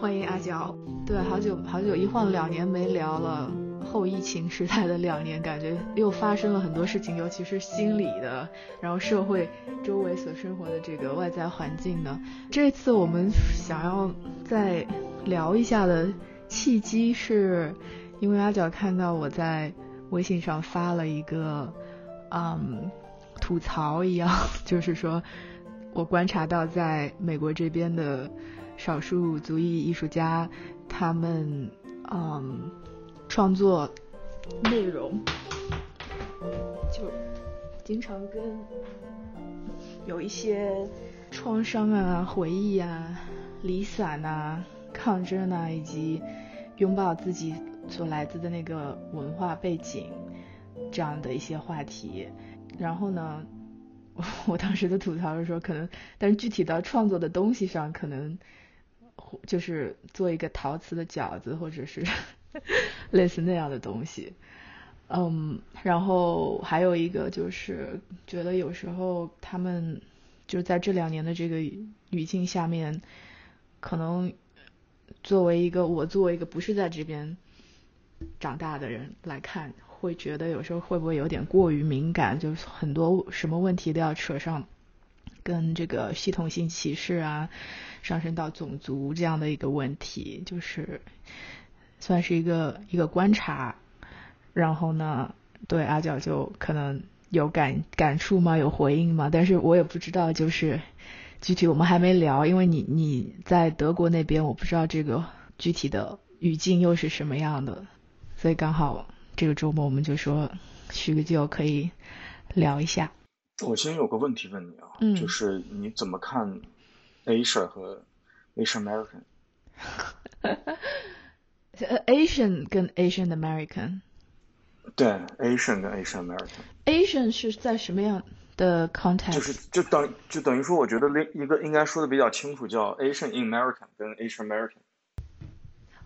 欢迎阿娇。对，好久好久一晃两年没聊了，后疫情时代的两年，感觉又发生了很多事情，尤其是心理的，然后社会周围所生活的这个外在环境的。这次我们想要再聊一下的契机，是因为阿娇看到我在微信上发了一个，嗯，吐槽一样，就是说我观察到在美国这边的。少数族裔艺术家，他们嗯创作内容就经常跟有一些创伤啊、回忆啊、离散啊、抗争啊，以及拥抱自己所来自的那个文化背景这样的一些话题。然后呢，我当时的吐槽是说，可能但是具体到创作的东西上，可能。就是做一个陶瓷的饺子，或者是 类似那样的东西，嗯，然后还有一个就是觉得有时候他们就在这两年的这个语境下面，可能作为一个我作为一个不是在这边长大的人来看，会觉得有时候会不会有点过于敏感，就是很多什么问题都要扯上跟这个系统性歧视啊。上升到种族这样的一个问题，就是算是一个一个观察。然后呢，对阿角就可能有感感触吗？有回应吗？但是我也不知道，就是具体我们还没聊，因为你你在德国那边，我不知道这个具体的语境又是什么样的。所以刚好这个周末我们就说叙个旧，可以聊一下。我先有个问题问你啊，就是你怎么看？Asia 和 Asian American，Asian 跟 Asian American，对，Asian 跟 Asian American，Asian 是在什么样的 context？就是就等就等于说，我觉得另一个应该说的比较清楚，叫 Asian in American 跟 Asian American。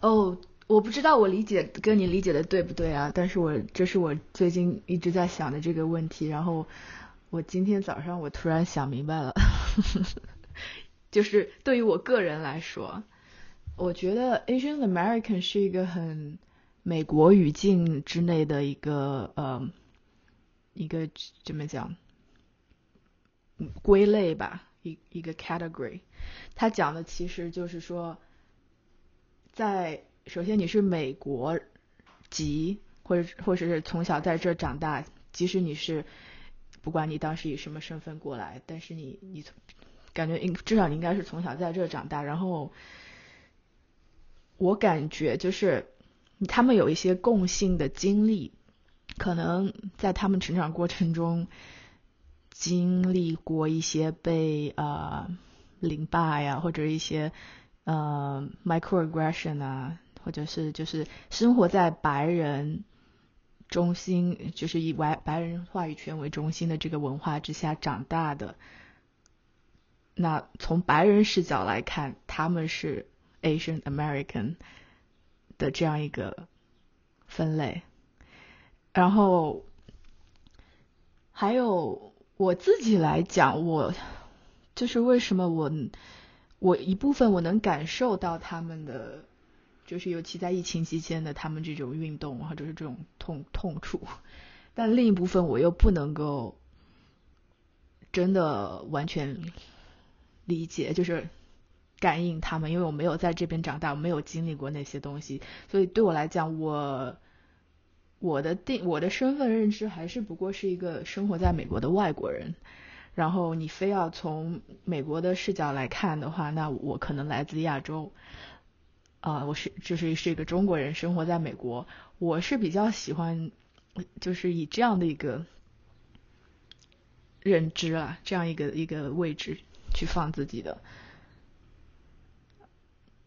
哦，我不知道我理解跟你理解的对不对啊？但是我这是我最近一直在想的这个问题，然后我今天早上我突然想明白了。就是对于我个人来说，我觉得 Asian American 是一个很美国语境之内的一个呃一个怎么讲归类吧，一一个 category。它讲的其实就是说，在首先你是美国籍，或者或者是从小在这长大，即使你是不管你当时以什么身份过来，但是你你从感觉应至少你应该是从小在这长大，然后我感觉就是他们有一些共性的经历，可能在他们成长过程中经历过一些被呃凌霸呀，或者一些呃 microaggression 啊，或者是就是生活在白人中心，就是以白白人话语权为中心的这个文化之下长大的。那从白人视角来看，他们是 Asian American 的这样一个分类。然后还有我自己来讲，我就是为什么我我一部分我能感受到他们的，就是尤其在疫情期间的他们这种运动或者是这种痛痛处，但另一部分我又不能够真的完全。理解就是感应他们，因为我没有在这边长大，我没有经历过那些东西，所以对我来讲，我我的定我的身份认知还是不过是一个生活在美国的外国人。然后你非要从美国的视角来看的话，那我可能来自亚洲，啊，我是就是是一个中国人，生活在美国。我是比较喜欢就是以这样的一个认知啊，这样一个一个位置。去放自己的，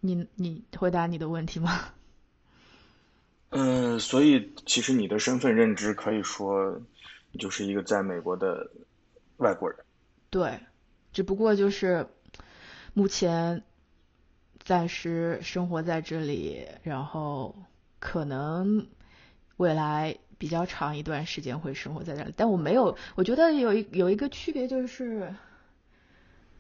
你你回答你的问题吗？嗯，所以其实你的身份认知可以说就是一个在美国的外国人。对，只不过就是目前暂时生活在这里，然后可能未来比较长一段时间会生活在这里，但我没有，我觉得有一有一个区别就是。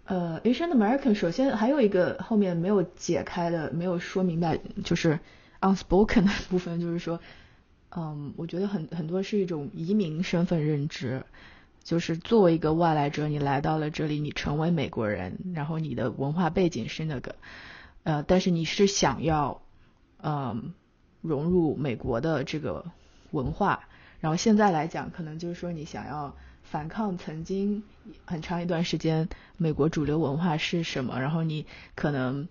呃，Asian American 首先还有一个后面没有解开的、没有说明白，就是 unspoken 的部分，就是说，嗯，我觉得很很多是一种移民身份认知，就是作为一个外来者，你来到了这里，你成为美国人，然后你的文化背景是那个，呃，但是你是想要，嗯，融入美国的这个文化，然后现在来讲，可能就是说你想要。反抗曾经很长一段时间美国主流文化是什么？然后你可能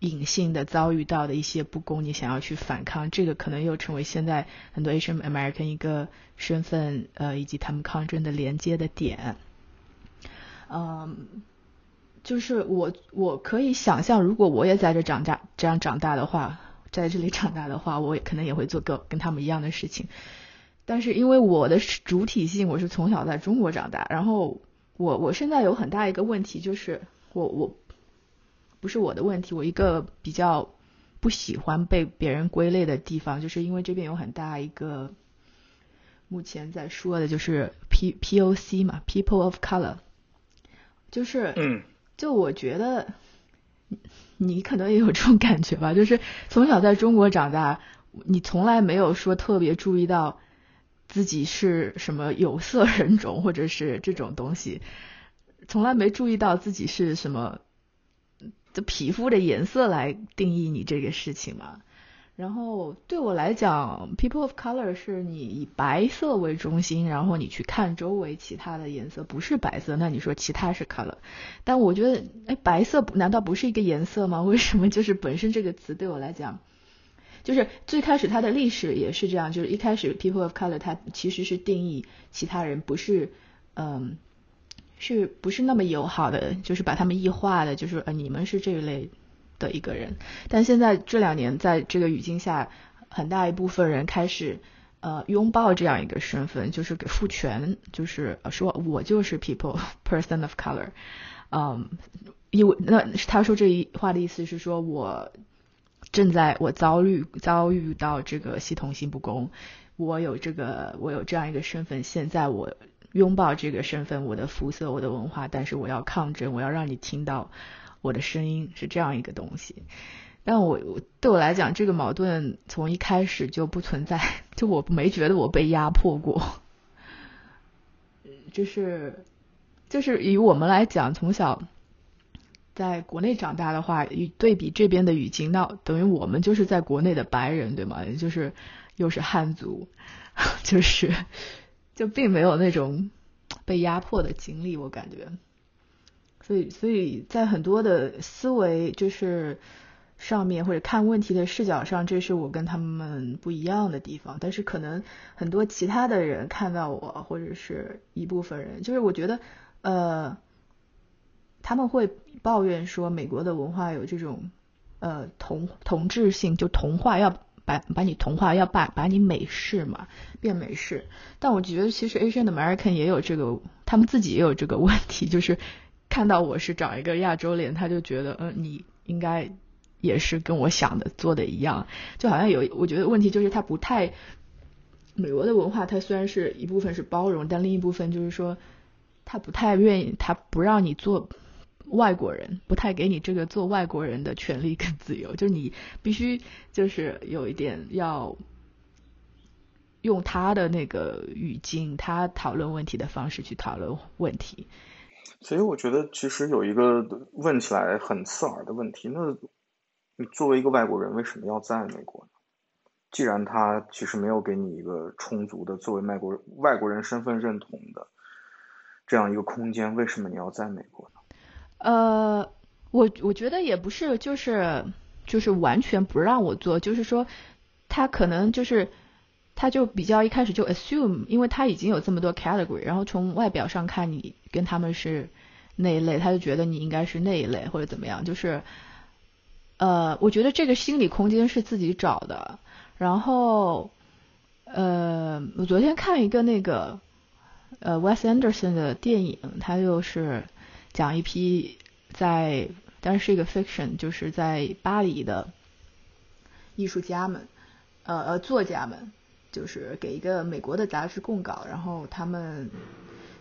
隐性的遭遇到的一些不公，你想要去反抗，这个可能又成为现在很多 Asian American 一个身份呃以及他们抗争的连接的点。嗯，就是我我可以想象，如果我也在这长大这样长大的话，在这里长大的话，我也可能也会做个跟他们一样的事情。但是因为我的主体性，我是从小在中国长大，然后我我现在有很大一个问题，就是我我不是我的问题，我一个比较不喜欢被别人归类的地方，就是因为这边有很大一个目前在说的就是 P P O C 嘛，People of Color，就是嗯，就我觉得你可能也有这种感觉吧，就是从小在中国长大，你从来没有说特别注意到。自己是什么有色人种，或者是这种东西，从来没注意到自己是什么的皮肤的颜色来定义你这个事情嘛。然后对我来讲，people of color 是你以白色为中心，然后你去看周围其他的颜色不是白色，那你说其他是 color。但我觉得，哎，白色难道不是一个颜色吗？为什么就是本身这个词对我来讲？就是最开始它的历史也是这样，就是一开始 people of color 它其实是定义其他人不是，嗯，是不是那么友好的，就是把他们异化的，就是呃你们是这一类的一个人。但现在这两年在这个语境下，很大一部分人开始呃拥抱这样一个身份，就是给赋权，就是说我就是 people person of color，嗯，因为那他说这一话的意思是说我。正在我遭遇遭遇到这个系统性不公，我有这个我有这样一个身份，现在我拥抱这个身份，我的肤色，我的文化，但是我要抗争，我要让你听到我的声音，是这样一个东西。但我对我来讲，这个矛盾从一开始就不存在，就我没觉得我被压迫过，就是就是以我们来讲，从小。在国内长大的话，与对比这边的语境，那等于我们就是在国内的白人，对吗？就是又是汉族，就是就并没有那种被压迫的经历，我感觉。所以，所以在很多的思维就是上面或者看问题的视角上，这是我跟他们不一样的地方。但是，可能很多其他的人看到我，或者是一部分人，就是我觉得，呃。他们会抱怨说，美国的文化有这种呃同同质性，就同化，要把把你同化，要把把你美式嘛，变美式。但我觉得其实 Asian American 也有这个，他们自己也有这个问题，就是看到我是长一个亚洲脸，他就觉得，嗯，你应该也是跟我想的做的一样，就好像有，我觉得问题就是他不太，美国的文化，它虽然是一部分是包容，但另一部分就是说，他不太愿意，他不让你做。外国人不太给你这个做外国人的权利跟自由，就是你必须就是有一点要用他的那个语境，他讨论问题的方式去讨论问题。所以我觉得其实有一个问起来很刺耳的问题，那你作为一个外国人，为什么要在美国呢？既然他其实没有给你一个充足的作为外国外国人身份认同的这样一个空间，为什么你要在美国？呃，我我觉得也不是，就是就是完全不让我做，就是说他可能就是他就比较一开始就 assume，因为他已经有这么多 category，然后从外表上看你跟他们是那一类，他就觉得你应该是那一类或者怎么样，就是呃，我觉得这个心理空间是自己找的。然后呃，我昨天看一个那个呃 Wes Anderson 的电影，他就是。讲一批在，但是是一个 fiction，就是在巴黎的艺术家们，呃呃作家们，就是给一个美国的杂志供稿，然后他们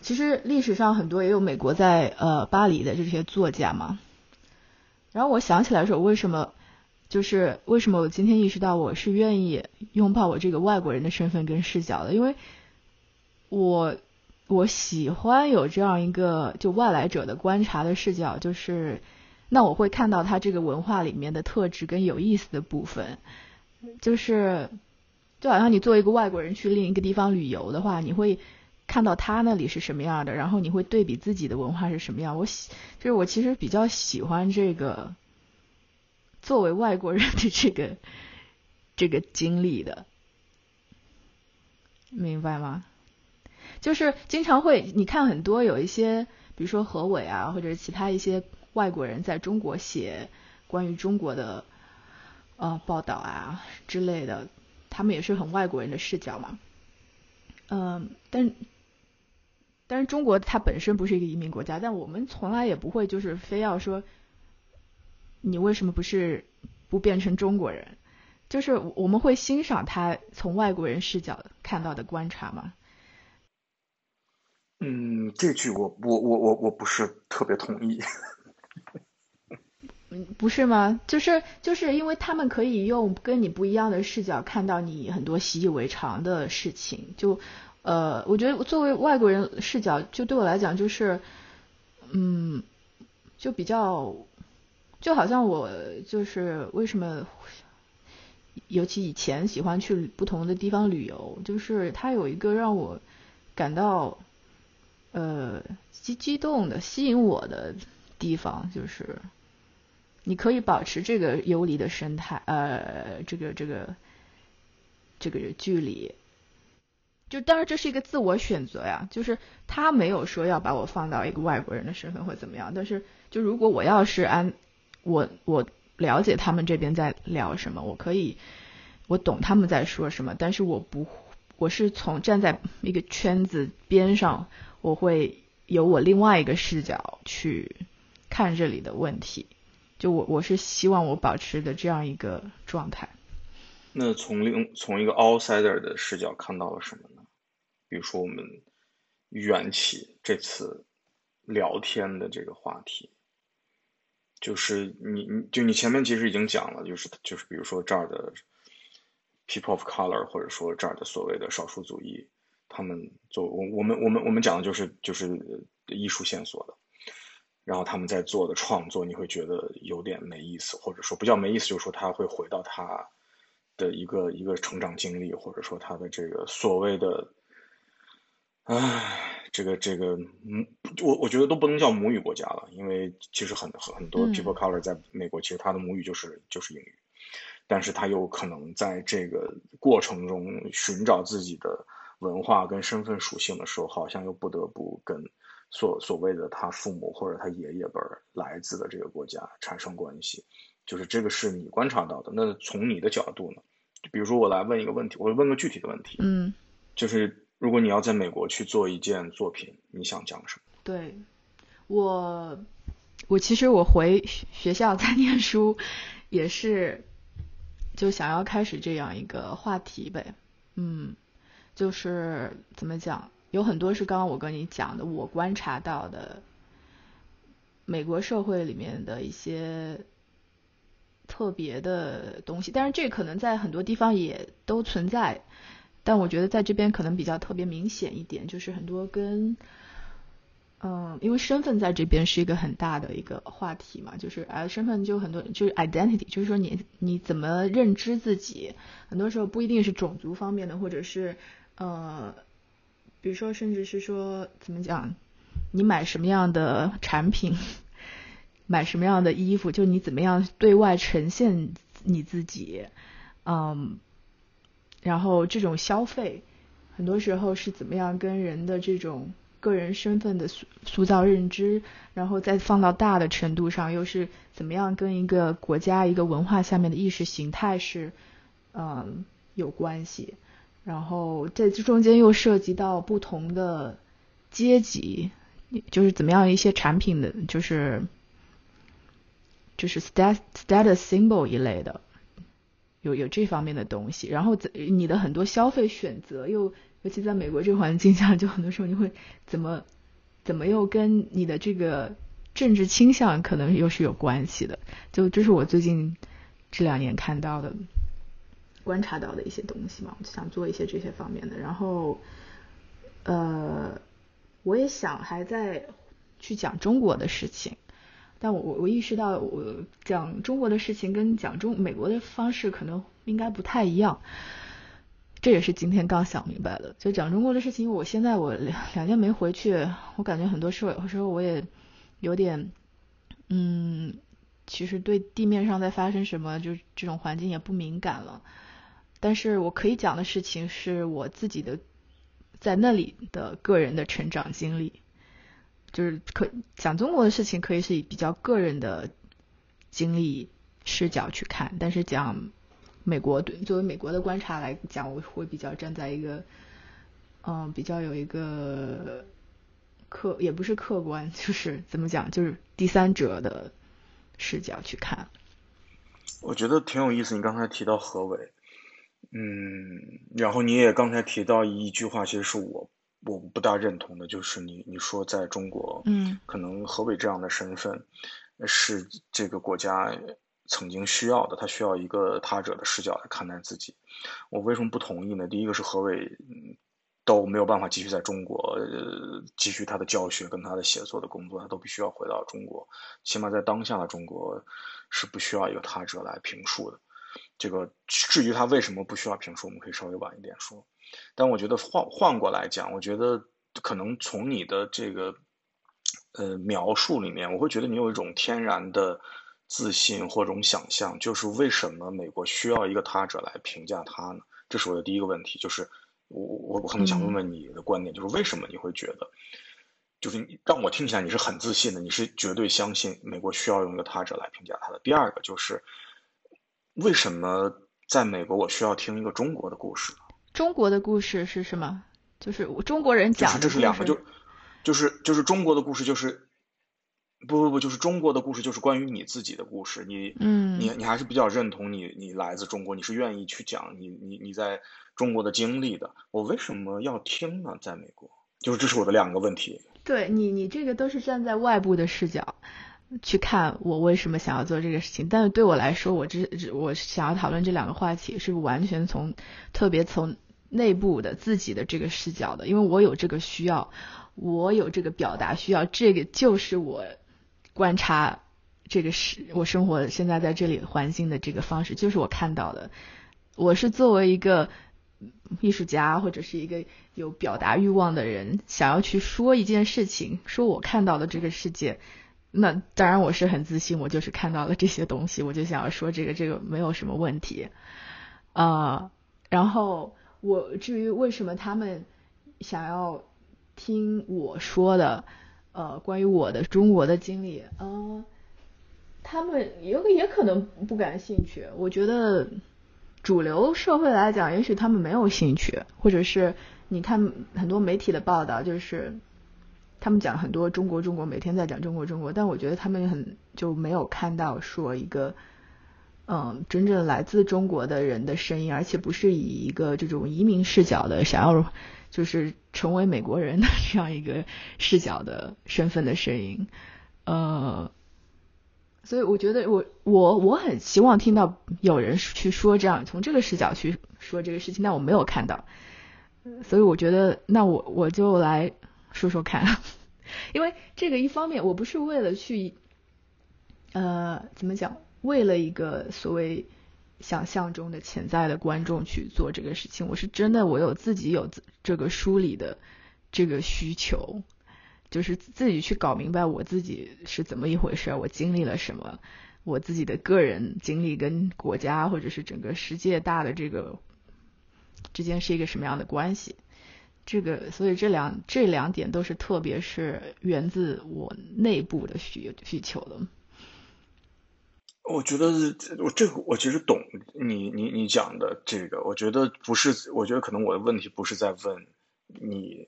其实历史上很多也有美国在呃巴黎的这些作家嘛。然后我想起来说，为什么就是为什么我今天意识到我是愿意拥抱我这个外国人的身份跟视角的，因为我我喜欢有这样一个就外来者的观察的视角，就是那我会看到他这个文化里面的特质跟有意思的部分，就是就好像你作为一个外国人去另一个地方旅游的话，你会。看到他那里是什么样的，然后你会对比自己的文化是什么样。我喜，就是我其实比较喜欢这个作为外国人的这个这个经历的，明白吗？就是经常会你看很多有一些，比如说何伟啊，或者是其他一些外国人在中国写关于中国的呃报道啊之类的，他们也是很外国人的视角嘛。嗯，但。但是中国它本身不是一个移民国家，但我们从来也不会就是非要说，你为什么不是不变成中国人？就是我们会欣赏他从外国人视角看到的观察吗？嗯，这句我我我我我不是特别同意。嗯，不是吗？就是就是因为他们可以用跟你不一样的视角看到你很多习以为常的事情，就。呃，我觉得作为外国人视角，就对我来讲就是，嗯，就比较，就好像我就是为什么，尤其以前喜欢去不同的地方旅游，就是它有一个让我感到呃激激动的、吸引我的地方，就是你可以保持这个游离的生态，呃，这个这个这个距离。就当然这是一个自我选择呀，就是他没有说要把我放到一个外国人的身份或怎么样，但是就如果我要是按我我了解他们这边在聊什么，我可以我懂他们在说什么，但是我不我是从站在一个圈子边上，我会有我另外一个视角去看这里的问题，就我我是希望我保持的这样一个状态。那从另从一个 outsider 的视角看到了什么呢？比如说，我们缘起这次聊天的这个话题，就是你，你就你前面其实已经讲了，就是就是，比如说这儿的 people of color，或者说这儿的所谓的少数族裔，他们做我我们我们我们讲的就是就是艺术线索的，然后他们在做的创作，你会觉得有点没意思，或者说不叫没意思，就是说他会回到他的一个一个成长经历，或者说他的这个所谓的。唉，这个这个，母我我觉得都不能叫母语国家了，因为其实很很很多 people color 在美国，其实他的母语就是就是英语，但是他有可能在这个过程中寻找自己的文化跟身份属性的时候，好像又不得不跟所所谓的他父母或者他爷爷辈来自的这个国家产生关系，就是这个是你观察到的。那从你的角度呢？比如说我来问一个问题，我问个具体的问题，嗯，就是。如果你要在美国去做一件作品，你想讲什么？对，我，我其实我回学校在念书，也是就想要开始这样一个话题呗。嗯，就是怎么讲，有很多是刚刚我跟你讲的，我观察到的美国社会里面的一些特别的东西，但是这可能在很多地方也都存在。但我觉得在这边可能比较特别明显一点，就是很多跟，嗯，因为身份在这边是一个很大的一个话题嘛，就是啊，身份就很多，就是 identity，就是说你你怎么认知自己，很多时候不一定是种族方面的，或者是呃，比如说甚至是说怎么讲，你买什么样的产品，买什么样的衣服，就你怎么样对外呈现你自己，嗯。然后这种消费，很多时候是怎么样跟人的这种个人身份的塑塑造认知，然后再放到大的程度上，又是怎么样跟一个国家一个文化下面的意识形态是，嗯，有关系。然后在这中间又涉及到不同的阶级，就是怎么样一些产品的，就是就是 status status symbol 一类的。有有这方面的东西，然后你的很多消费选择又，尤其在美国这环境下，就很多时候你会怎么怎么又跟你的这个政治倾向可能又是有关系的？就这是我最近这两年看到的、观察到的一些东西嘛，我就想做一些这些方面的。然后，呃，我也想还在去讲中国的事情，但我我我意识到，我讲中国的事情跟讲中美国的方式可能应该不太一样。这也是今天刚想明白的，就讲中国的事情。我现在我两两年没回去，我感觉很多时候时候我也有点，嗯，其实对地面上在发生什么，就这种环境也不敏感了。但是我可以讲的事情是我自己的在那里的个人的成长经历，就是可讲中国的事情可以是以比较个人的经历视角去看，但是讲。美国对作为美国的观察来讲，我会比较站在一个，嗯，比较有一个客也不是客观，就是怎么讲，就是第三者的视角去看。我觉得挺有意思，你刚才提到何伟，嗯，然后你也刚才提到一句话，其实是我我不大认同的，就是你你说在中国，嗯，可能何伟这样的身份是这个国家。曾经需要的，他需要一个他者的视角来看待自己。我为什么不同意呢？第一个是何伟都没有办法继续在中国呃继续他的教学跟他的写作的工作，他都必须要回到中国。起码在当下的中国是不需要一个他者来评述的。这个至于他为什么不需要评述，我们可以稍微晚一点说。但我觉得换换过来讲，我觉得可能从你的这个呃描述里面，我会觉得你有一种天然的。自信或种想象，就是为什么美国需要一个他者来评价他呢？这是我的第一个问题。就是我我我可能想问问你的观点，就是为什么你会觉得，就是你让我听起来你是很自信的，你是绝对相信美国需要用一个他者来评价他的。第二个就是为什么在美国我需要听一个中国的故事呢？中国的故事是什么？就是中国人讲，这是两个，就就是就是中国的故事就是。不不不，就是中国的故事，就是关于你自己的故事。你，嗯，你你还是比较认同你，你来自中国，你是愿意去讲你你你在中国的经历的。我为什么要听呢？在美国，就是这是我的两个问题。对你，你这个都是站在外部的视角去看我为什么想要做这个事情。但是对我来说，我这我想要讨论这两个话题是完全从特别从内部的自己的这个视角的，因为我有这个需要，我有这个表达需要，这个就是我。观察这个是我生活现在在这里环境的这个方式，就是我看到的。我是作为一个艺术家或者是一个有表达欲望的人，想要去说一件事情，说我看到的这个世界。那当然我是很自信，我就是看到了这些东西，我就想要说这个，这个没有什么问题。啊，然后我至于为什么他们想要听我说的？呃，关于我的中国的经历，嗯，他们有也可能不感兴趣。我觉得主流社会来讲，也许他们没有兴趣，或者是你看很多媒体的报道，就是他们讲很多中国中国，每天在讲中国中国，但我觉得他们很就没有看到说一个嗯真正来自中国的人的声音，而且不是以一个这种移民视角的想要。就是成为美国人的这样一个视角的身份的声音，呃，所以我觉得我我我很希望听到有人去说这样从这个视角去说这个事情，但我没有看到，所以我觉得那我我就来说说看，因为这个一方面我不是为了去，呃，怎么讲，为了一个所谓。想象中的潜在的观众去做这个事情，我是真的，我有自己有这个梳理的这个需求，就是自己去搞明白我自己是怎么一回事，我经历了什么，我自己的个人经历跟国家或者是整个世界大的这个之间是一个什么样的关系，这个所以这两这两点都是特别是源自我内部的需需求的。我觉得我这个我其实懂你你你讲的这个，我觉得不是，我觉得可能我的问题不是在问你，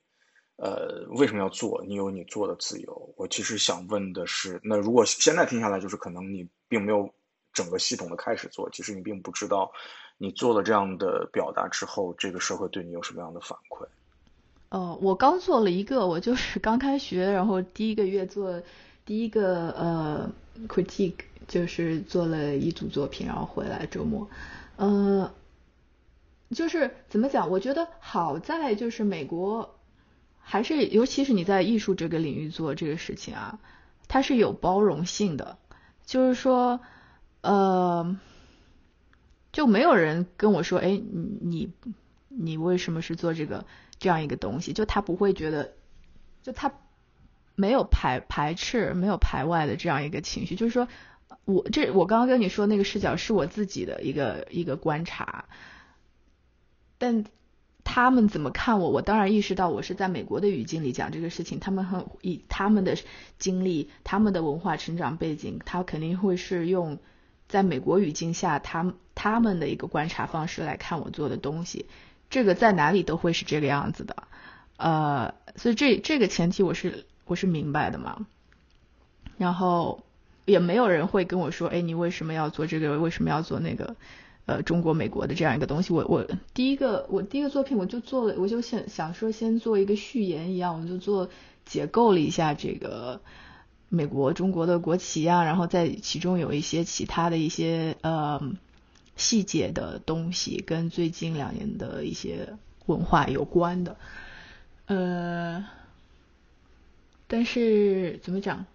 呃，为什么要做？你有你做的自由。我其实想问的是，那如果现在听下来，就是可能你并没有整个系统的开始做，其实你并不知道你做了这样的表达之后，这个社会对你有什么样的反馈。哦，我刚做了一个，我就是刚开学，然后第一个月做第一个呃 critique，就是做了一组作品，然后回来周末，呃，就是怎么讲？我觉得好在就是美国还是，尤其是你在艺术这个领域做这个事情啊，它是有包容性的，就是说，呃，就没有人跟我说，哎，你你为什么是做这个？这样一个东西，就他不会觉得，就他没有排排斥、没有排外的这样一个情绪。就是说，我这我刚刚跟你说那个视角是我自己的一个一个观察，但他们怎么看我？我当然意识到我是在美国的语境里讲这个事情，他们很以他们的经历、他们的文化成长背景，他肯定会是用在美国语境下他他们的一个观察方式来看我做的东西。这个在哪里都会是这个样子的，呃，所以这这个前提我是我是明白的嘛。然后也没有人会跟我说，哎，你为什么要做这个？为什么要做那个？呃，中国美国的这样一个东西。我我第一个我第一个作品我就做了，我就想想说先做一个序言一样，我就做解构了一下这个美国中国的国旗啊，然后在其中有一些其他的一些呃。细节的东西跟最近两年的一些文化有关的，呃，但是怎么讲？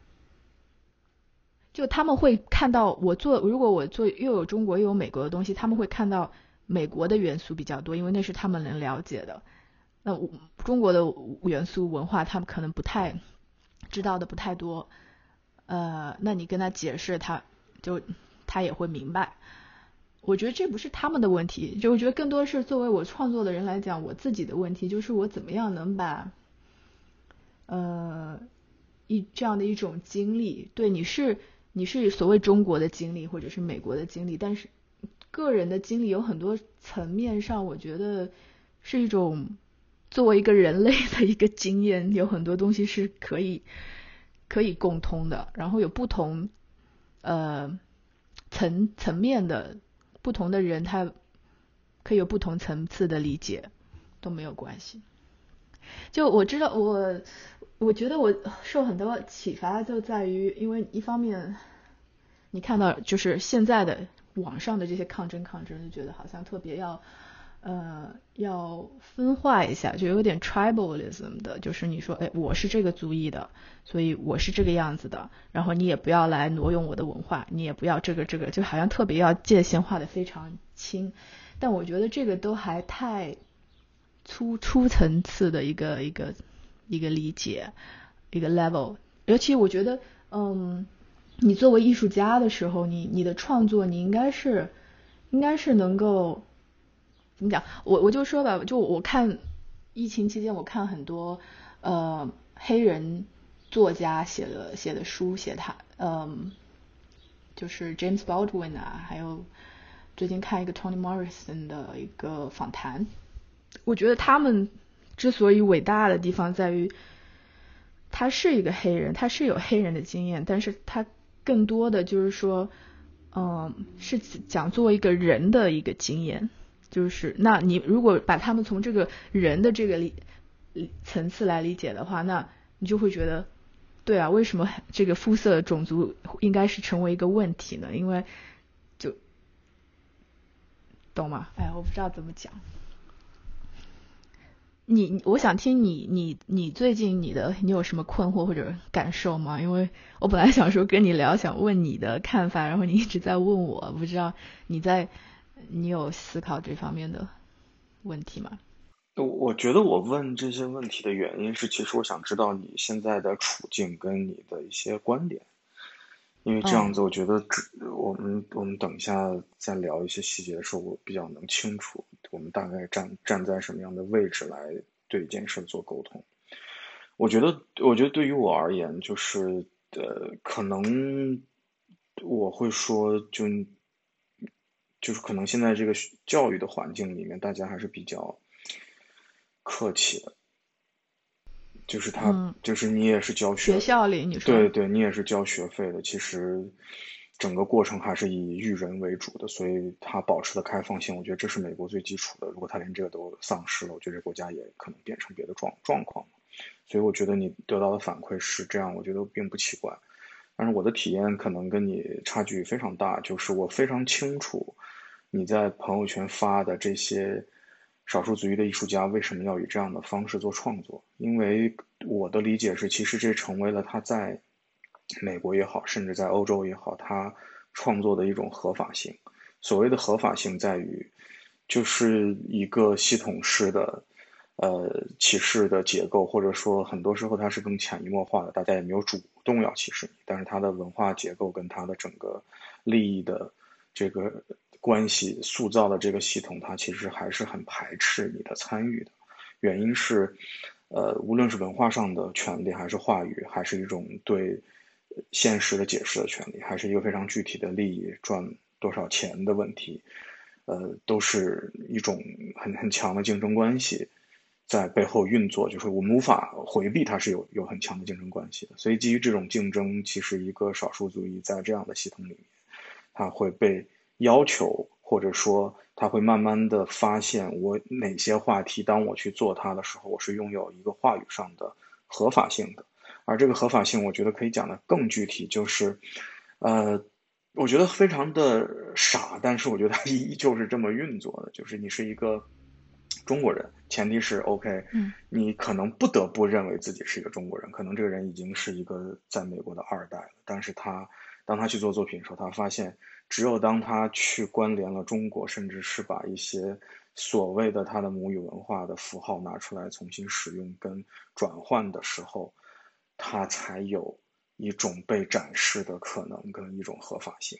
就他们会看到我做，如果我做又有中国又有美国的东西，他们会看到美国的元素比较多，因为那是他们能了解的。那中国的元素文化，他们可能不太知道的不太多。呃，那你跟他解释，他就他也会明白。我觉得这不是他们的问题，就我觉得更多是作为我创作的人来讲，我自己的问题就是我怎么样能把，呃，一这样的一种经历，对你是你是所谓中国的经历或者是美国的经历，但是个人的经历有很多层面上，我觉得是一种作为一个人类的一个经验，有很多东西是可以可以共通的，然后有不同呃层层面的。不同的人，他可以有不同层次的理解，都没有关系。就我知道，我我觉得我受很多启发，就在于，因为一方面，你看到就是现在的网上的这些抗争抗争，就觉得好像特别要。呃，要分化一下，就有点 tribalism 的，就是你说，哎，我是这个族裔的，所以我是这个样子的，然后你也不要来挪用我的文化，你也不要这个这个，就好像特别要界限画的非常清。但我觉得这个都还太粗粗层次的一个一个一个理解，一个 level。尤其我觉得，嗯，你作为艺术家的时候，你你的创作，你应该是应该是能够。怎么讲？我我就说吧，就我看疫情期间，我看很多呃黑人作家写的写的书，写他嗯，就是 James Baldwin 啊，还有最近看一个 Toni Morrison 的一个访谈，我觉得他们之所以伟大的地方在于，他是一个黑人，他是有黑人的经验，但是他更多的就是说，嗯，是讲作为一个人的一个经验。就是，那你如果把他们从这个人的这个理层次来理解的话，那你就会觉得，对啊，为什么这个肤色种族应该是成为一个问题呢？因为就懂吗？哎，我不知道怎么讲。你，我想听你，你，你最近你的你有什么困惑或者感受吗？因为我本来想说跟你聊，想问你的看法，然后你一直在问我，不知道你在。你有思考这方面的问题吗？我我觉得我问这些问题的原因是，其实我想知道你现在的处境跟你的一些观点，因为这样子，我觉得我们我们等一下再聊一些细节的时候，我比较能清楚我们大概站站在什么样的位置来对一件事做沟通。我觉得，我觉得对于我而言，就是呃，可能我会说就。就是可能现在这个教育的环境里面，大家还是比较客气的。就是他，就是你也是交学校里，你说对对，你也是交学费的。其实，整个过程还是以育人为主的，所以它保持的开放性，我觉得这是美国最基础的。如果他连这个都丧失了，我觉得这国家也可能变成别的状状况。所以我觉得你得到的反馈是这样，我觉得并不奇怪。但是我的体验可能跟你差距非常大，就是我非常清楚你在朋友圈发的这些少数族裔的艺术家为什么要以这样的方式做创作，因为我的理解是，其实这成为了他在美国也好，甚至在欧洲也好，他创作的一种合法性。所谓的合法性在于，就是一个系统式的。呃，歧视的结构，或者说很多时候它是更潜移默化的，大家也没有主动要歧视你，但是它的文化结构跟它的整个利益的这个关系塑造的这个系统，它其实还是很排斥你的参与的。原因是，呃，无论是文化上的权利，还是话语，还是一种对现实的解释的权利，还是一个非常具体的利益赚多少钱的问题，呃，都是一种很很强的竞争关系。在背后运作，就是我们无法回避，它是有有很强的竞争关系的。所以基于这种竞争，其实一个少数族裔在这样的系统里面，他会被要求，或者说他会慢慢的发现，我哪些话题，当我去做它的时候，我是拥有一个话语上的合法性的。而这个合法性，我觉得可以讲的更具体，就是，呃，我觉得非常的傻，但是我觉得它依旧是这么运作的，就是你是一个。中国人，前提是 OK，嗯，你可能不得不认为自己是一个中国人，可能这个人已经是一个在美国的二代了。但是他当他去做作品的时候，他发现，只有当他去关联了中国，甚至是把一些所谓的他的母语文化的符号拿出来重新使用跟转换的时候，他才有一种被展示的可能跟一种合法性。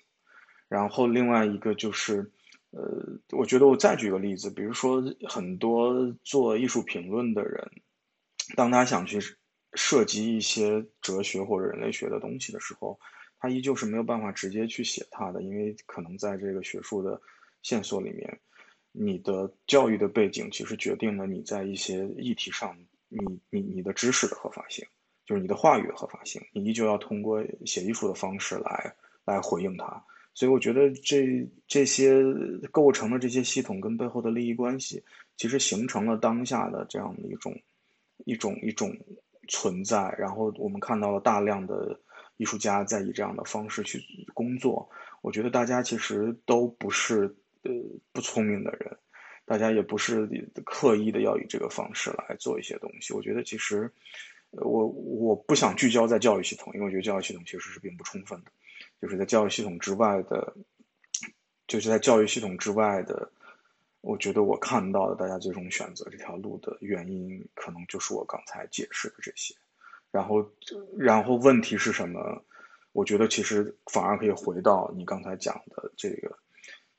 然后另外一个就是。呃，我觉得我再举个例子，比如说很多做艺术评论的人，当他想去涉及一些哲学或者人类学的东西的时候，他依旧是没有办法直接去写它的，因为可能在这个学术的线索里面，你的教育的背景其实决定了你在一些议题上，你你你的知识的合法性，就是你的话语的合法性，你依旧要通过写艺术的方式来来回应它。所以我觉得这这些构成的这些系统跟背后的利益关系，其实形成了当下的这样的一种一种一种存在。然后我们看到了大量的艺术家在以这样的方式去工作。我觉得大家其实都不是呃不聪明的人，大家也不是刻意的要以这个方式来做一些东西。我觉得其实我我不想聚焦在教育系统，因为我觉得教育系统其实是并不充分的。就是在教育系统之外的，就是在教育系统之外的，我觉得我看到的大家最终选择这条路的原因，可能就是我刚才解释的这些。然后，然后问题是什么？我觉得其实反而可以回到你刚才讲的这个，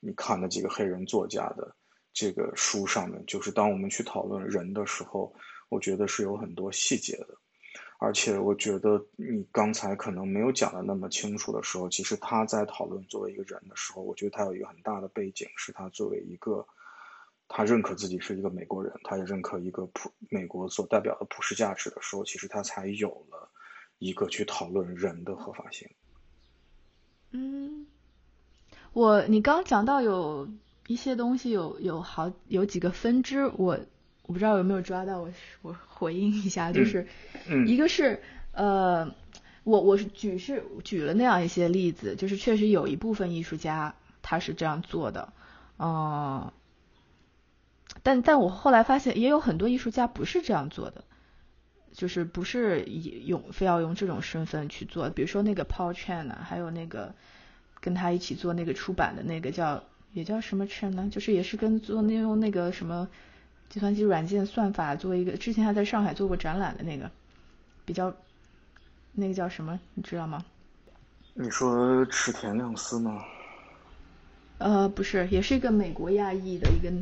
你看的几个黑人作家的这个书上面，就是当我们去讨论人的时候，我觉得是有很多细节的。而且我觉得你刚才可能没有讲的那么清楚的时候，其实他在讨论作为一个人的时候，我觉得他有一个很大的背景，是他作为一个，他认可自己是一个美国人，他也认可一个普美国所代表的普世价值的时候，其实他才有了一个去讨论人的合法性。嗯，我你刚讲到有一些东西有有好有几个分支，我。我不知道有没有抓到我，我回应一下，就是，一个是，呃，我我是举是举了那样一些例子，就是确实有一部分艺术家他是这样做的，嗯，但但我后来发现也有很多艺术家不是这样做的，就是不是以用非要用这种身份去做，比如说那个 Paul Chan 啊，还有那个跟他一起做那个出版的那个叫也叫什么 Chan 呢，就是也是跟做那用那个什么。计算机软件算法做一个，之前还在上海做过展览的那个，比较，那个叫什么，你知道吗？你说池田亮司吗？呃，不是，也是一个美国亚裔的一个，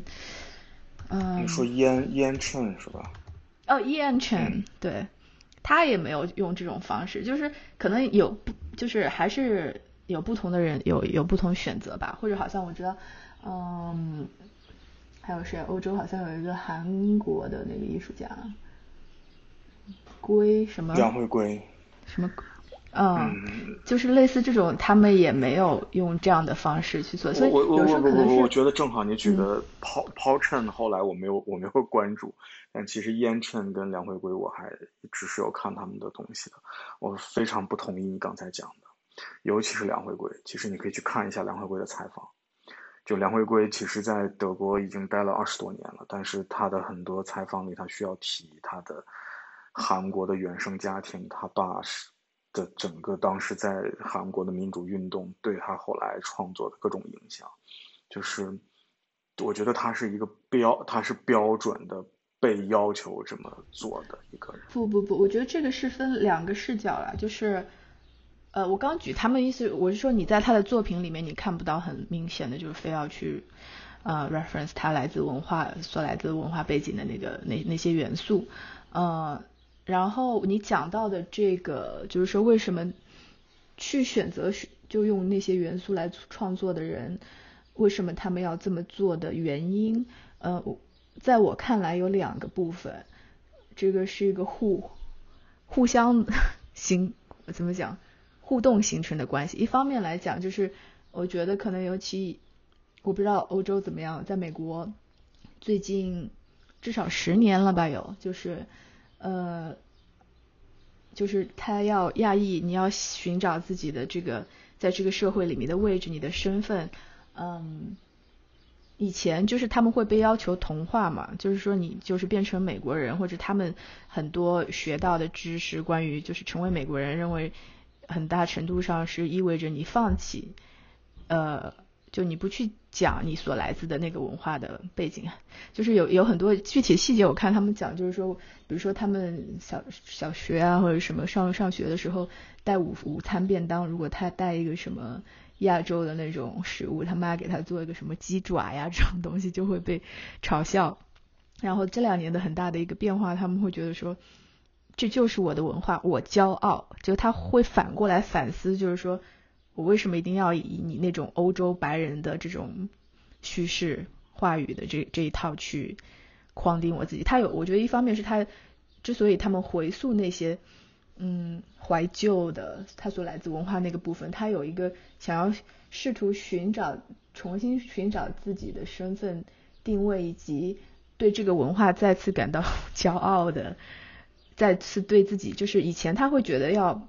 嗯。你说 Ian Ian Chen 是吧？哦，Ian Chen，对，他也没有用这种方式，就是可能有不，就是还是有不同的人有有不同选择吧，或者好像我知道，嗯。还有谁？欧洲好像有一个韩国的那个艺术家，龟什么？杨慧龟。什么？嗯，就是类似这种，他们也没有用这样的方式去做，所以有时候可能是。我觉得正好你举的抛抛衬，后来我没有我没有关注，但其实烟衬跟梁回归我还只是有看他们的东西的。我非常不同意你刚才讲的，尤其是梁回归。其实你可以去看一下梁回归的采访。就梁回归，其实在德国已经待了二十多年了，但是他的很多采访里，他需要提他的韩国的原生家庭，他爸是。的整个当时在韩国的民主运动对他后来创作的各种影响，就是我觉得他是一个标，他是标准的被要求这么做的一个人。不不不，我觉得这个是分两个视角了，就是呃，我刚举他们意思，我是说你在他的作品里面你看不到很明显的，就是非要去呃 reference 他来自文化所来自文化背景的那个那那些元素，呃。然后你讲到的这个，就是说为什么去选择就用那些元素来创作的人，为什么他们要这么做的原因，呃，在我看来有两个部分，这个是一个互互相 形怎么讲互动形成的关系。一方面来讲，就是我觉得可能尤其我不知道欧洲怎么样，在美国最近至少十年了吧，有就是。呃，就是他要亚裔，你要寻找自己的这个在这个社会里面的位置，你的身份。嗯，以前就是他们会被要求同化嘛，就是说你就是变成美国人，或者他们很多学到的知识，关于就是成为美国人，认为很大程度上是意味着你放弃，呃。就你不去讲你所来自的那个文化的背景，就是有有很多具体细节，我看他们讲，就是说，比如说他们小小学啊或者什么上上学的时候带午午餐便当，如果他带一个什么亚洲的那种食物，他妈给他做一个什么鸡爪呀这种东西就会被嘲笑。然后这两年的很大的一个变化，他们会觉得说这就是我的文化，我骄傲。就他会反过来反思，就是说。我为什么一定要以你那种欧洲白人的这种叙事话语的这这一套去框定我自己？他有，我觉得一方面是他之所以他们回溯那些嗯怀旧的他所来自文化那个部分，他有一个想要试图寻找重新寻找自己的身份定位，以及对这个文化再次感到 骄傲的，再次对自己就是以前他会觉得要。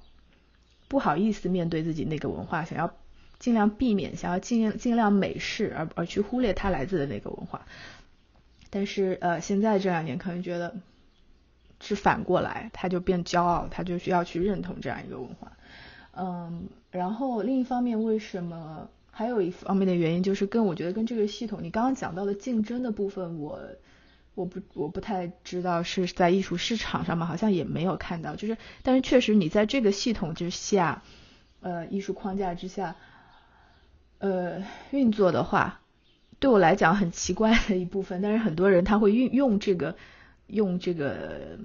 不好意思面对自己那个文化，想要尽量避免，想要尽尽量美式，而而去忽略他来自的那个文化。但是呃，现在这两年可能觉得是反过来，他就变骄傲，他就需要去认同这样一个文化。嗯，然后另一方面，为什么还有一方面的原因，就是跟我觉得跟这个系统，你刚刚讲到的竞争的部分，我。我不我不太知道是在艺术市场上嘛，好像也没有看到。就是，但是确实你在这个系统之下，呃，艺术框架之下，呃，运作的话，对我来讲很奇怪的一部分。但是很多人他会运用这个用这个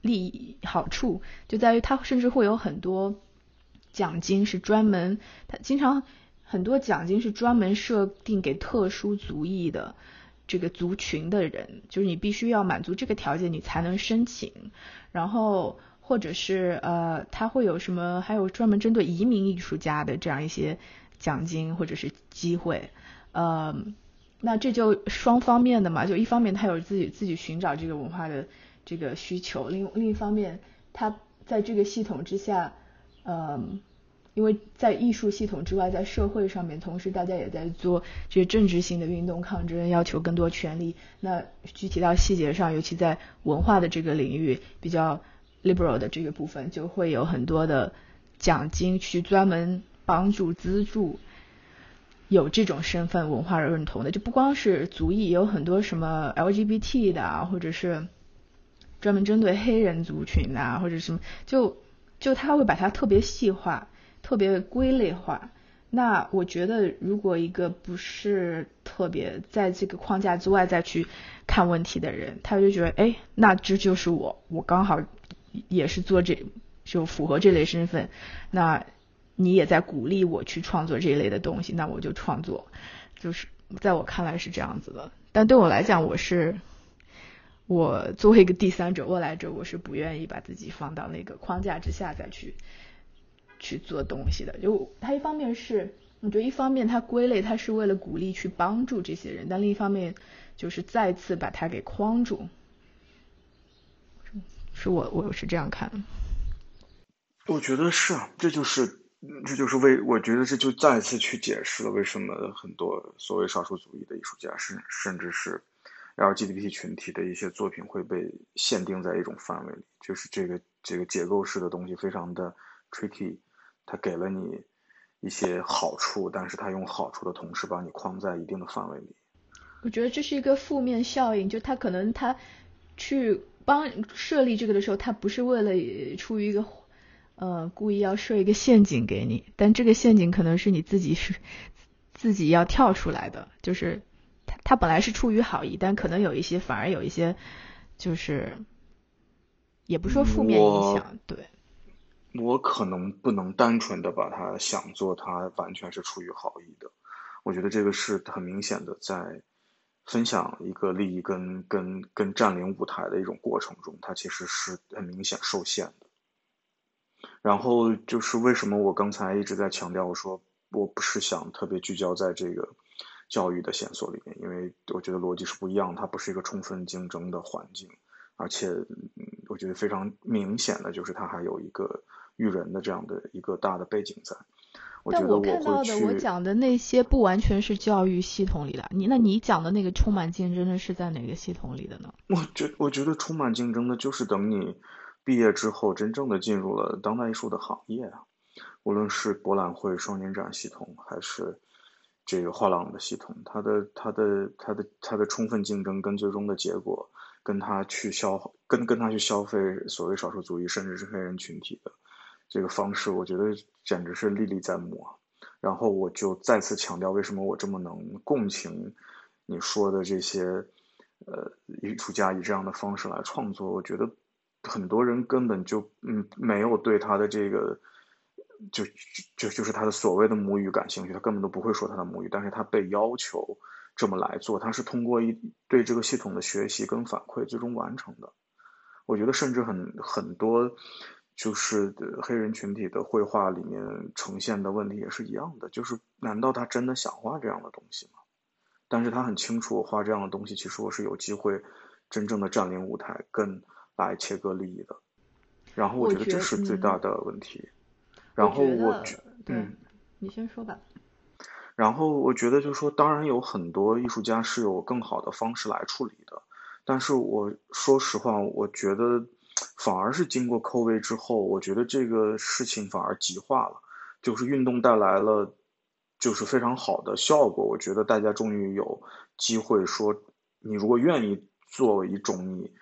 利益好处，就在于他甚至会有很多奖金是专门，他经常很多奖金是专门设定给特殊族裔的。这个族群的人，就是你必须要满足这个条件，你才能申请。然后或者是呃，他会有什么？还有专门针对移民艺术家的这样一些奖金或者是机会。呃，那这就双方面的嘛，就一方面他有自己自己寻找这个文化的这个需求，另另一方面他在这个系统之下，嗯。因为在艺术系统之外，在社会上面，同时大家也在做这些政治性的运动抗争，要求更多权利。那具体到细节上，尤其在文化的这个领域，比较 liberal 的这个部分，就会有很多的奖金去专门帮助资助有这种身份文化的认同的，就不光是族裔，有很多什么 LGBT 的啊，或者是专门针对黑人族群的，或者什么，就就他会把它特别细化。特别归类化，那我觉得如果一个不是特别在这个框架之外再去看问题的人，他就觉得，哎，那这就是我，我刚好也是做这就符合这类身份，那你也在鼓励我去创作这一类的东西，那我就创作，就是在我看来是这样子的，但对我来讲，我是我作为一个第三者、外来者，我是不愿意把自己放到那个框架之下再去去做东西的。就他一方面是，我觉得一方面他归类，他是为了鼓励去帮助这些人，但另一方面就是再次把他给框住。是我，我是这样看。我觉得是啊，这就是，这就是为，我觉得这就再次去解释了为什么很多所谓少数族裔的艺术家，甚甚至是 LGBT 群体的一些作品会被限定在一种范围里，就是这个这个结构式的东西非常的 tricky，它给了你一些好处，但是他用好处的同时把你框在一定的范围里。我觉得这是一个负面效应，就他可能他去帮设立这个的时候，他不是为了出于一个。呃，故意要设一个陷阱给你，但这个陷阱可能是你自己是自己要跳出来的。就是他他本来是出于好意，但可能有一些反而有一些就是也不说负面影响。对，我可能不能单纯的把他想做他完全是出于好意的。我觉得这个是很明显的，在分享一个利益跟跟跟占领舞台的一种过程中，他其实是很明显受限的。然后就是为什么我刚才一直在强调，我说我不是想特别聚焦在这个教育的线索里面，因为我觉得逻辑是不一样，它不是一个充分竞争的环境，而且我觉得非常明显的就是它还有一个育人的这样的一个大的背景在。但我看到的我讲的那些不完全是教育系统里的，你那你讲的那个充满竞争的是在哪个系统里的呢？我觉我觉得充满竞争的就是等你。毕业之后，真正的进入了当代艺术的行业啊，无论是博览会、双年展系统，还是这个画廊的系统，它的、它的、它的、它的充分竞争跟最终的结果，跟他去消、跟跟他去消费所谓少数族裔，甚至是黑人群体的这个方式，我觉得简直是历历在目啊。然后我就再次强调，为什么我这么能共情你说的这些呃艺术家以这样的方式来创作，我觉得。很多人根本就嗯没有对他的这个就就就是他的所谓的母语感兴趣，他根本都不会说他的母语，但是他被要求这么来做，他是通过一对这个系统的学习跟反馈最终完成的。我觉得甚至很很多就是黑人群体的绘画里面呈现的问题也是一样的，就是难道他真的想画这样的东西吗？但是他很清楚，我画这样的东西，其实我是有机会真正的占领舞台，跟。来切割利益的，然后我觉得这是最大的问题。然后我觉，嗯，你先说吧。然后我觉得，就是说，当然有很多艺术家是有更好的方式来处理的，但是我说实话，我觉得反而是经过 COVID 之后，我觉得这个事情反而极化了，就是运动带来了就是非常好的效果。我觉得大家终于有机会说，你如果愿意做一种你。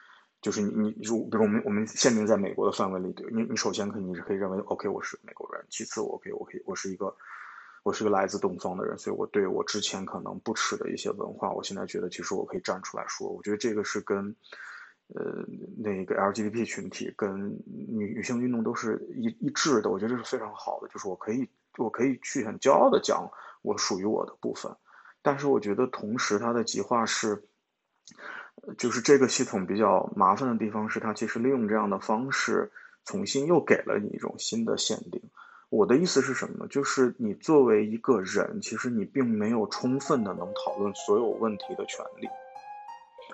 就是你，你如比如我们我们限定在美国的范围里，你你首先肯定是可以认为，OK，我是美国人。其次，我可以，我可以，我是一个，我是个来自东方的人，所以我对我之前可能不耻的一些文化，我现在觉得其实我可以站出来说。我觉得这个是跟，呃，那个 LGBT 群体跟女女性运动都是一一致的。我觉得这是非常好的，就是我可以我可以去很骄傲的讲我属于我的部分。但是我觉得同时它的极化是。就是这个系统比较麻烦的地方是，它其实利用这样的方式，重新又给了你一种新的限定。我的意思是什么呢？就是你作为一个人，其实你并没有充分的能讨论所有问题的权利，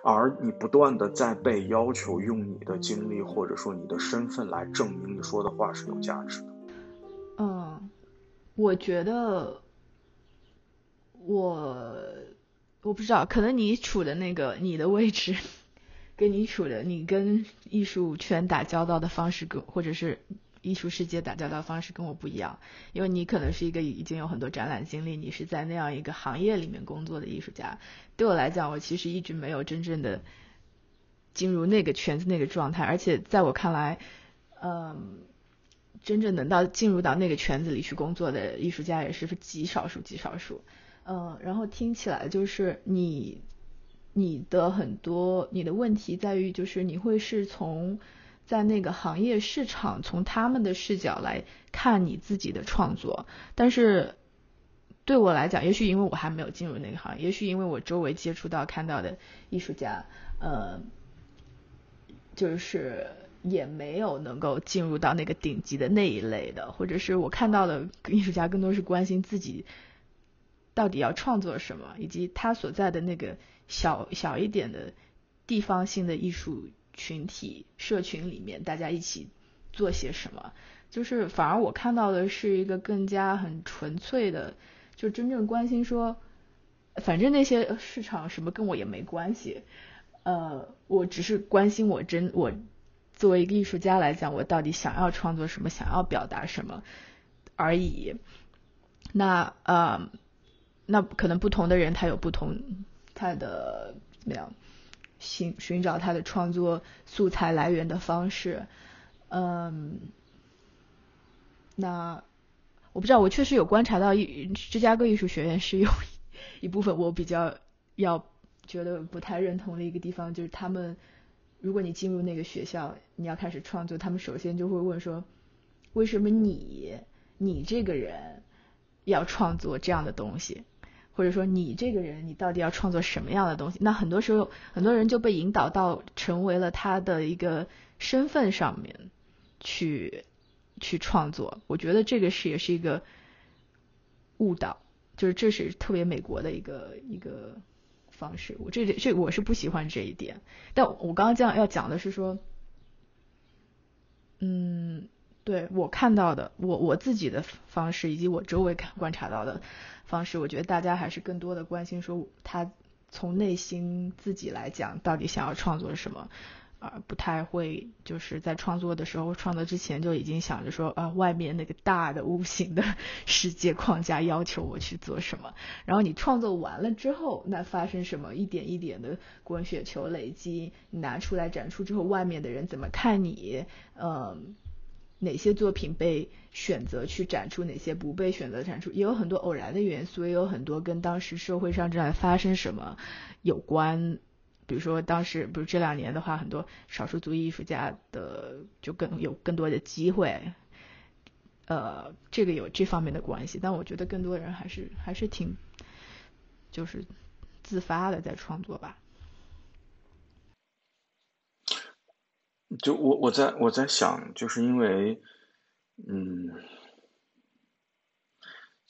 而你不断的在被要求用你的经历或者说你的身份来证明你说的话是有价值的。嗯，我觉得我。我不知道，可能你处的那个你的位置，跟你处的你跟艺术圈打交道的方式，跟或者是艺术世界打交道方式跟我不一样，因为你可能是一个已经有很多展览经历，你是在那样一个行业里面工作的艺术家。对我来讲，我其实一直没有真正的进入那个圈子那个状态，而且在我看来，嗯，真正能到进入到那个圈子里去工作的艺术家也是极少数极少数。嗯，然后听起来就是你，你的很多你的问题在于，就是你会是从在那个行业市场从他们的视角来看你自己的创作，但是对我来讲，也许因为我还没有进入那个行业，也许因为我周围接触到看到的艺术家，呃，就是也没有能够进入到那个顶级的那一类的，或者是我看到的艺术家更多是关心自己到底要创作什么，以及他所在的那个小小一点的地方性的艺术群体社群里面，大家一起做些什么。就是反而我看到的是一个更加很纯粹的，就真正关心说，反正那些市场什么跟我也没关系。呃，我只是关心我真我作为一个艺术家来讲，我到底想要创作什么，想要表达什么而已。那呃，那可能不同的人他有不同他的怎么样寻寻找他的创作素材来源的方式。嗯，那我不知道，我确实有观察到艺芝加哥艺术学院是有一 部分我比较要。觉得不太认同的一个地方，就是他们，如果你进入那个学校，你要开始创作，他们首先就会问说，为什么你，你这个人要创作这样的东西，或者说你这个人，你到底要创作什么样的东西？那很多时候，很多人就被引导到成为了他的一个身份上面去去创作。我觉得这个是也是一个误导，就是这是特别美国的一个一个。方式，我这这我是不喜欢这一点，但我刚刚这样要讲的是说，嗯，对我看到的，我我自己的方式以及我周围看观察到的方式，我觉得大家还是更多的关心说他从内心自己来讲，到底想要创作什么。啊，不太会，就是在创作的时候，创作之前就已经想着说，啊，外面那个大的无形的 世界框架要求我去做什么。然后你创作完了之后，那发生什么，一点一点的滚雪球累积，你拿出来展出之后，外面的人怎么看你？嗯，哪些作品被选择去展出，哪些不被选择展出，也有很多偶然的元素，也有很多跟当时社会上正在发生什么有关。比如说，当时不是这两年的话，很多少数族裔艺术家的就更有更多的机会，呃，这个有这方面的关系。但我觉得更多人还是还是挺就是自发的在创作吧。就我我在我在想，就是因为嗯。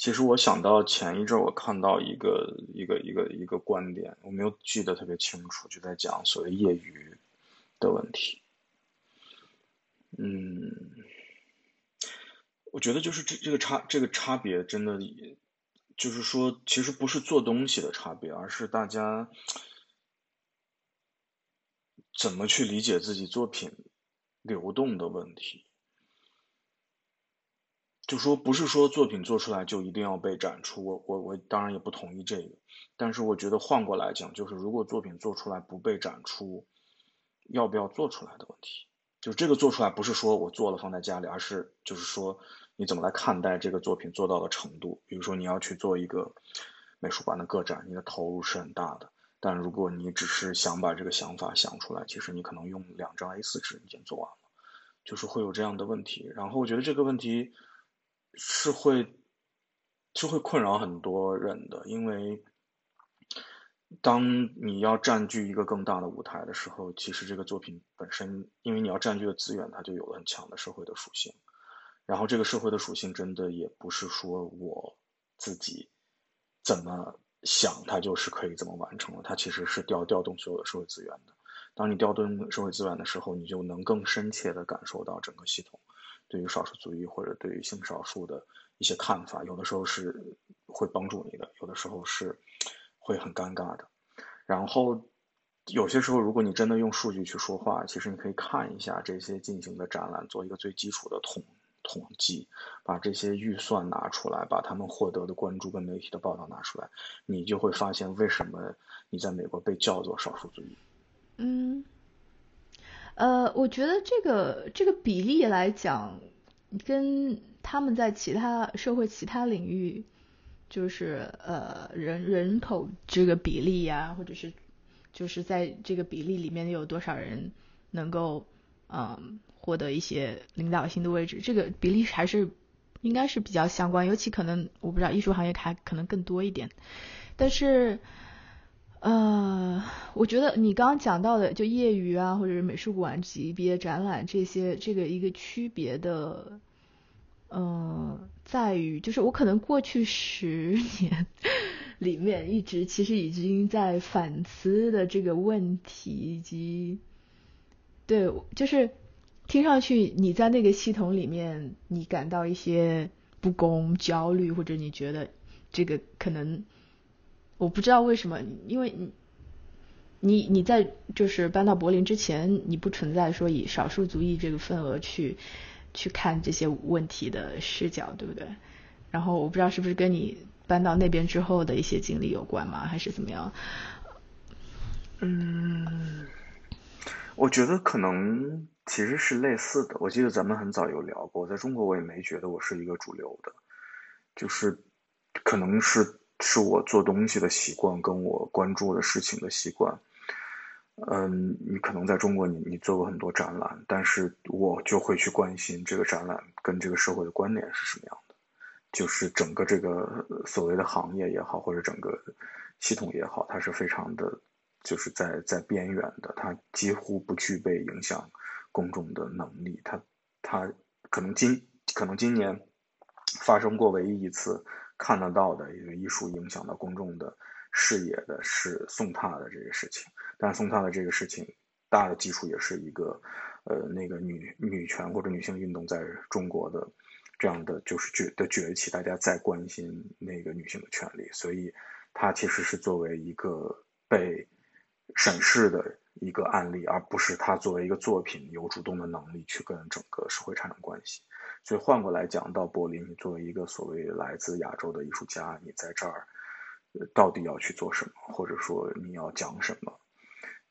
其实我想到前一阵我看到一个一个一个一个观点，我没有记得特别清楚，就在讲所谓业余的问题。嗯，我觉得就是这这个差这个差别真的，就是说其实不是做东西的差别，而是大家怎么去理解自己作品流动的问题。就说不是说作品做出来就一定要被展出，我我我当然也不同意这个，但是我觉得换过来讲，就是如果作品做出来不被展出，要不要做出来的问题，就这个做出来不是说我做了放在家里，而是就是说你怎么来看待这个作品做到的程度。比如说你要去做一个美术馆的个展，你的投入是很大的，但如果你只是想把这个想法想出来，其实你可能用两张 A4 纸已经做完了，就是会有这样的问题。然后我觉得这个问题。是会，是会困扰很多人的，因为当你要占据一个更大的舞台的时候，其实这个作品本身，因为你要占据的资源，它就有了很强的社会的属性。然后这个社会的属性真的也不是说我自己怎么想，它就是可以怎么完成的，它其实是调调动所有的社会资源的。当你调动社会资源的时候，你就能更深切的感受到整个系统。对于少数族裔或者对于性少数的一些看法，有的时候是会帮助你的，有的时候是会很尴尬的。然后有些时候，如果你真的用数据去说话，其实你可以看一下这些进行的展览，做一个最基础的统统计，把这些预算拿出来，把他们获得的关注跟媒体的报道拿出来，你就会发现为什么你在美国被叫做少数族裔。嗯。呃，我觉得这个这个比例来讲，跟他们在其他社会其他领域，就是呃人人口这个比例呀，或者是就是在这个比例里面有多少人能够嗯获得一些领导性的位置，这个比例还是应该是比较相关，尤其可能我不知道艺术行业还可能更多一点，但是呃，我觉得你刚刚讲到的，就业余啊，或者是美术馆级别展览这些，这个一个区别的，呃，在于就是我可能过去十年里面一直其实已经在反思的这个问题，以及对，就是听上去你在那个系统里面，你感到一些不公、焦虑，或者你觉得这个可能。我不知道为什么，因为你，你你在就是搬到柏林之前，你不存在说以少数族裔这个份额去去看这些问题的视角，对不对？然后我不知道是不是跟你搬到那边之后的一些经历有关吗，还是怎么样？嗯，我觉得可能其实是类似的。我记得咱们很早有聊过，在中国我也没觉得我是一个主流的，就是可能是。是我做东西的习惯，跟我关注的事情的习惯。嗯，你可能在中国，你你做过很多展览，但是我就会去关心这个展览跟这个社会的关联是什么样的。就是整个这个所谓的行业也好，或者整个系统也好，它是非常的，就是在在边缘的，它几乎不具备影响公众的能力。他他可能今可能今年发生过唯一一次。看得到的一个艺术影响到公众的视野的是宋踏的这个事情，但宋踏的这个事情大的基础也是一个，呃，那个女女权或者女性运动在中国的这样的就是崛的崛起，大家在关心那个女性的权利，所以它其实是作为一个被审视的一个案例，而不是他作为一个作品有主动的能力去跟整个社会产生关系。所以换过来讲，到柏林，你作为一个所谓来自亚洲的艺术家，你在这儿到底要去做什么，或者说你要讲什么，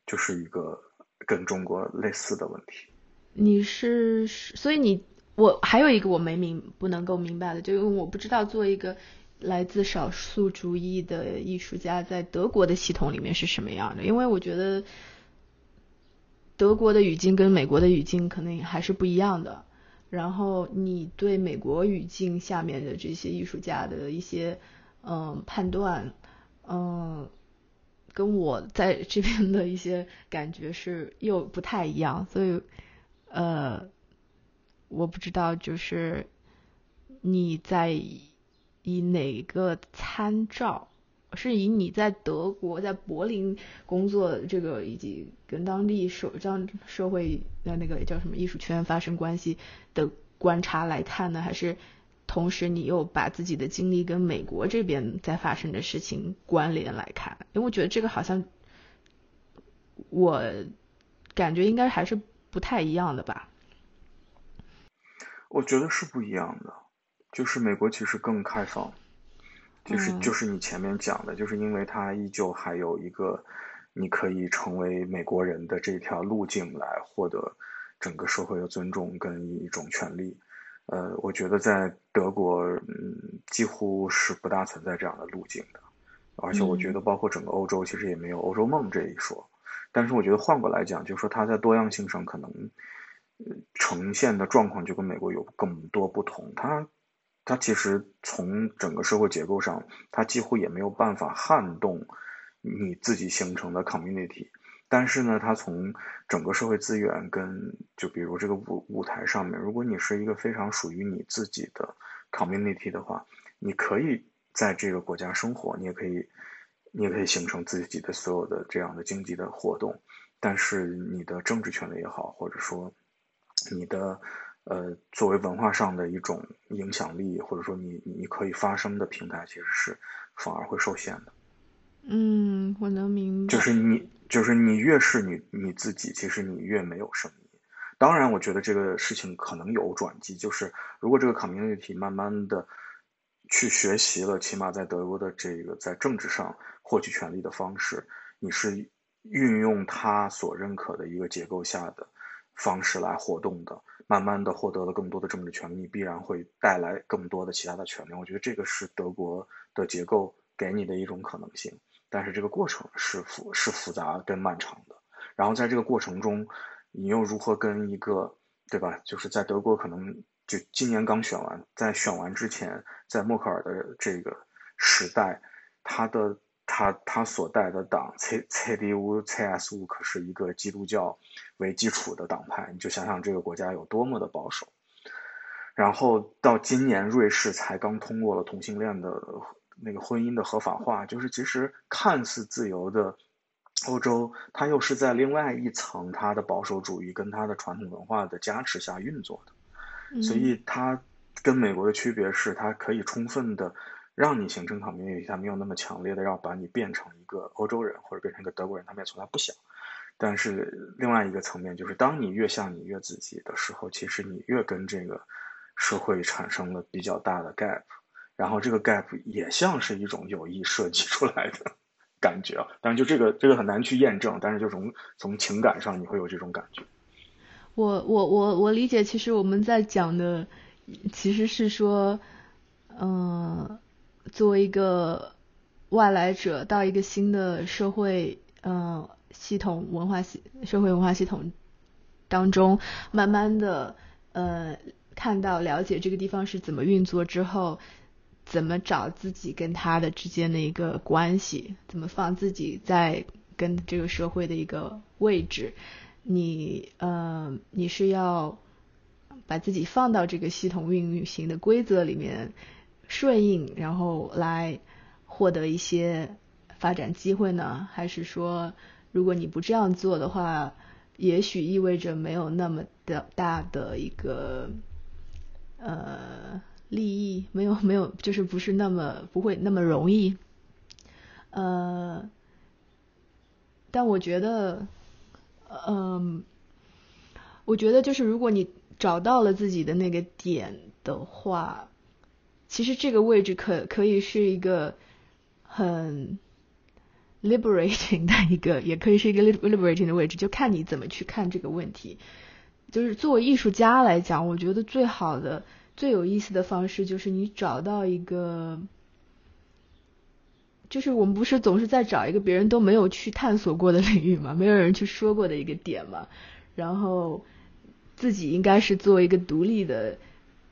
就是一个跟中国类似的问题。你是，所以你我还有一个我没明不能够明白的，就因为我不知道做一个来自少数主义的艺术家在德国的系统里面是什么样的，因为我觉得德国的语境跟美国的语境可能还是不一样的。然后你对美国语境下面的这些艺术家的一些嗯判断，嗯，跟我在这边的一些感觉是又不太一样，所以呃，我不知道就是你在以哪个参照。是以你在德国在柏林工作这个以及跟当地社将社会的那个叫什么艺术圈发生关系的观察来看呢，还是同时你又把自己的经历跟美国这边在发生的事情关联来看？因为我觉得这个好像我感觉应该还是不太一样的吧。我觉得是不一样的，就是美国其实更开放。就是就是你前面讲的，就是因为它依旧还有一个你可以成为美国人的这条路径来获得整个社会的尊重跟一种权利。呃，我觉得在德国，嗯，几乎是不大存在这样的路径的。而且我觉得，包括整个欧洲，其实也没有欧洲梦这一说。但是我觉得换过来讲，就是说它在多样性上可能呈现的状况就跟美国有更多不同。它。它其实从整个社会结构上，它几乎也没有办法撼动你自己形成的 community。但是呢，它从整个社会资源跟就比如这个舞舞台上面，如果你是一个非常属于你自己的 community 的话，你可以在这个国家生活，你也可以，你也可以形成自己的所有的这样的经济的活动。但是你的政治权利也好，或者说你的。呃，作为文化上的一种影响力，或者说你你可以发声的平台，其实是反而会受限的。嗯，我能明白。就是你，就是你越是你你自己，其实你越没有声音。当然，我觉得这个事情可能有转机，就是如果这个 community 慢慢的去学习了，起码在德国的这个在政治上获取权利的方式，你是运用他所认可的一个结构下的方式来活动的。慢慢的获得了更多的政治权利，必然会带来更多的其他的权利。我觉得这个是德国的结构给你的一种可能性，但是这个过程是复是复杂跟漫长的。然后在这个过程中，你又如何跟一个对吧？就是在德国可能就今年刚选完，在选完之前，在默克尔的这个时代，他的他他所带的党 C C D U C S U 可是一个基督教为基础的党派，你就想想这个国家有多么的保守。然后到今年，瑞士才刚通过了同性恋的那个婚姻的合法化，就是其实看似自由的欧洲，它又是在另外一层它的保守主义跟它的传统文化的加持下运作的，所以它跟美国的区别是，它可以充分的让你形成抗民一下没有那么强烈的要把你变成一个欧洲人或者变成一个德国人，他们也从来不想。但是另外一个层面就是，当你越像你越自己的时候，其实你越跟这个。社会产生了比较大的 gap，然后这个 gap 也像是一种有意设计出来的 感觉啊。当然，就这个这个很难去验证，但是就从从情感上你会有这种感觉。我我我我理解，其实我们在讲的其实是说，嗯，作为一个外来者到一个新的社会，嗯，系统文化系社会文化系统当中，慢慢的，呃。看到了解这个地方是怎么运作之后，怎么找自己跟他的之间的一个关系，怎么放自己在跟这个社会的一个位置，你呃你是要把自己放到这个系统运行的规则里面顺应，然后来获得一些发展机会呢？还是说如果你不这样做的话，也许意味着没有那么的大的一个。呃，利益没有没有，就是不是那么不会那么容易。呃，但我觉得，嗯，我觉得就是如果你找到了自己的那个点的话，其实这个位置可可以是一个很 liberating 的一个，也可以是一个 liberating 的位置，就看你怎么去看这个问题。就是作为艺术家来讲，我觉得最好的、最有意思的方式就是你找到一个，就是我们不是总是在找一个别人都没有去探索过的 领域嘛，没有人去说过的一个点嘛，然后自己应该是作为一个独立的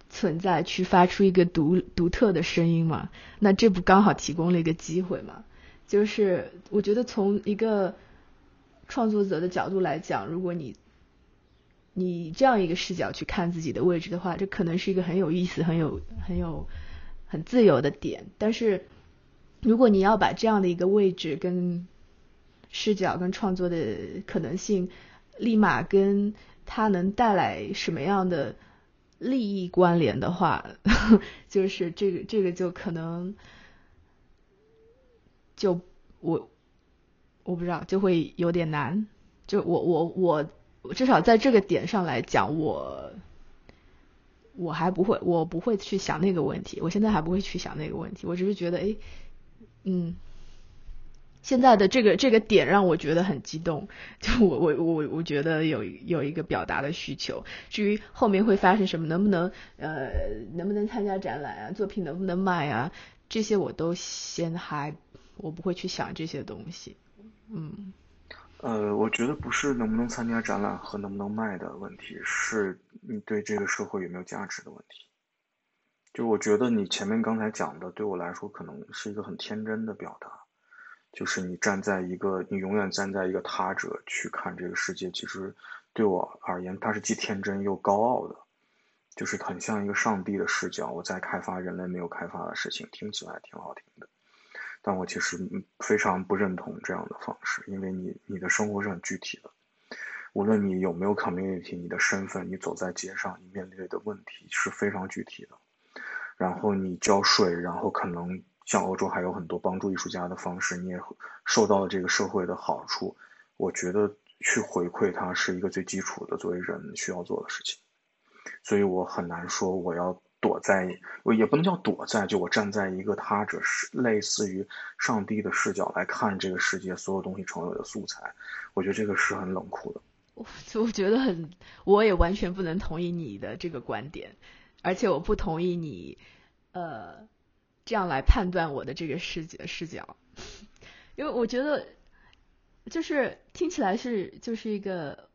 存在去发出一个独独特的声音嘛，那这不刚好提供了一个机会嘛？就是我觉得从一个创作者的角度来讲，如果你你这样一个视角去看自己的位置的话，这可能是一个很有意思、很有、很有、很自由的点。但是，如果你要把这样的一个位置跟视角跟创作的可能性，立马跟它能带来什么样的利益关联的话，就是这个这个就可能就我我不知道就会有点难。就我我我。至少在这个点上来讲，我我还不会，我不会去想那个问题。我现在还不会去想那个问题。我只是觉得，哎，嗯，现在的这个这个点让我觉得很激动。就我我我我觉得有有一个表达的需求。至于后面会发生什么，能不能呃能不能参加展览啊，作品能不能卖啊，这些我都先还我不会去想这些东西。嗯。呃，我觉得不是能不能参加展览和能不能卖的问题，是你对这个社会有没有价值的问题。就我觉得你前面刚才讲的，对我来说可能是一个很天真的表达，就是你站在一个，你永远站在一个他者去看这个世界，其实对我而言，它是既天真又高傲的，就是很像一个上帝的视角，我在开发人类没有开发的事情，听起来挺好听的。但我其实非常不认同这样的方式，因为你你的生活是很具体的，无论你有没有 community，你的身份，你走在街上，你面对的问题是非常具体的。然后你交税，然后可能像欧洲还有很多帮助艺术家的方式，你也受到了这个社会的好处。我觉得去回馈它是一个最基础的作为人需要做的事情，所以我很难说我要。躲在，也不能叫躲在，就我站在一个他者是类似于上帝的视角来看这个世界所有东西成为的素材，我觉得这个是很冷酷的。我我觉得很，我也完全不能同意你的这个观点，而且我不同意你呃这样来判断我的这个视角视角，因为我觉得就是听起来是就是一个，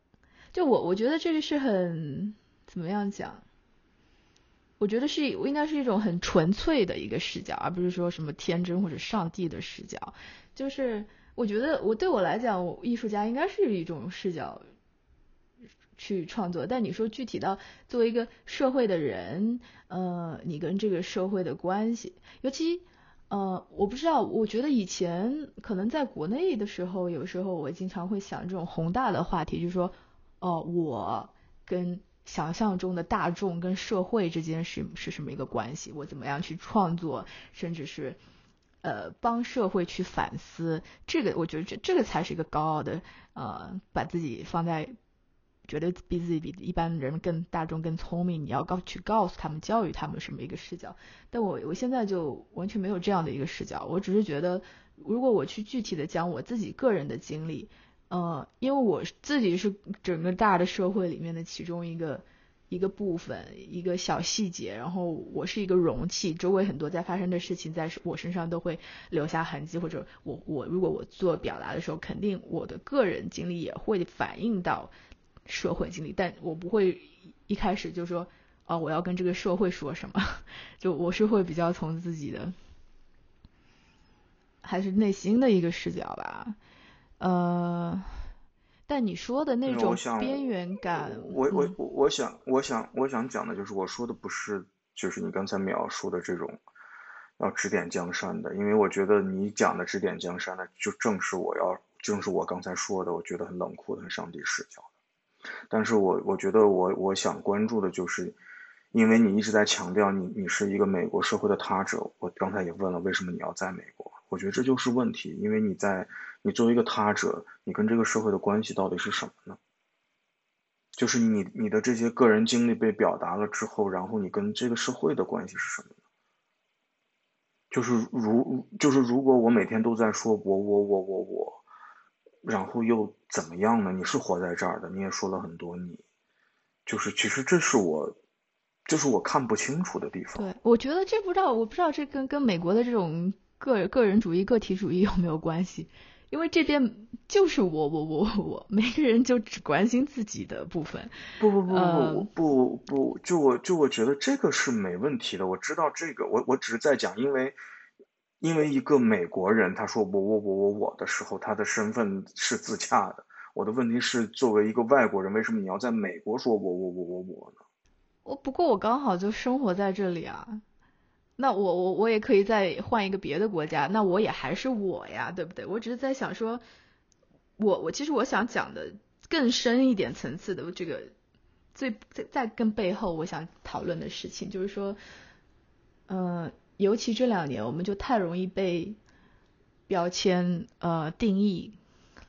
就我我觉得这个是很怎么样讲？我觉得是应该是一种很纯粹的一个视角，而不是说什么天真或者上帝的视角。就是我觉得我对我来讲，我艺术家应该是一种视角去创作。但你说具体到作为一个社会的人，呃，你跟这个社会的关系，尤其呃，我不知道，我觉得以前可能在国内的时候，有时候我经常会想这种宏大的话题，就是说，哦，我跟。想象中的大众跟社会之间是是什么一个关系？我怎么样去创作，甚至是呃帮社会去反思？这个我觉得这这个才是一个高傲的呃，把自己放在觉得比自己比一般人更大众更聪明，你要告去告诉他们教育他们什么一个视角？但我我现在就完全没有这样的一个视角，我只是觉得如果我去具体的讲我自己个人的经历。呃，因为我自己是整个大的社会里面的其中一个一个部分，一个小细节，然后我是一个容器，周围很多在发生的事情，在我身上都会留下痕迹，或者我我如果我做表达的时候，肯定我的个人经历也会反映到社会经历，但我不会一开始就说，哦，我要跟这个社会说什么，就我是会比较从自己的，还是内心的一个视角吧。呃，但你说的那种边缘感，我我我我想我想我想讲的就是，我说的不是就是你刚才描述的这种要指点江山的，因为我觉得你讲的指点江山的，就正是我要正是我刚才说的，我觉得很冷酷的、很上帝视角但是我我觉得我我想关注的就是，因为你一直在强调你你是一个美国社会的他者，我刚才也问了为什么你要在美国，我觉得这就是问题，因为你在。你作为一个他者，你跟这个社会的关系到底是什么呢？就是你你的这些个人经历被表达了之后，然后你跟这个社会的关系是什么呢？就是如就是如果我每天都在说我我我我我，然后又怎么样呢？你是活在这儿的，你也说了很多你，就是其实这是我，就是我看不清楚的地方。对，我觉得这不知道，我不知道这跟跟美国的这种个个人主义、个体主义有没有关系？因为这边就是我我我我我，每个人就只关心自己的部分。不不不不不不，就我就我觉得这个是没问题的。我知道这个，我我只是在讲，因为因为一个美国人他说我我我我我的时候，他的身份是自洽的。我的问题是，作为一个外国人，为什么你要在美国说我我我我我呢？我不过我刚好就生活在这里啊。那我我我也可以再换一个别的国家，那我也还是我呀，对不对？我只是在想说，我我其实我想讲的更深一点层次的这个最在在更背后，我想讨论的事情就是说，嗯，尤其这两年，我们就太容易被标签呃定义，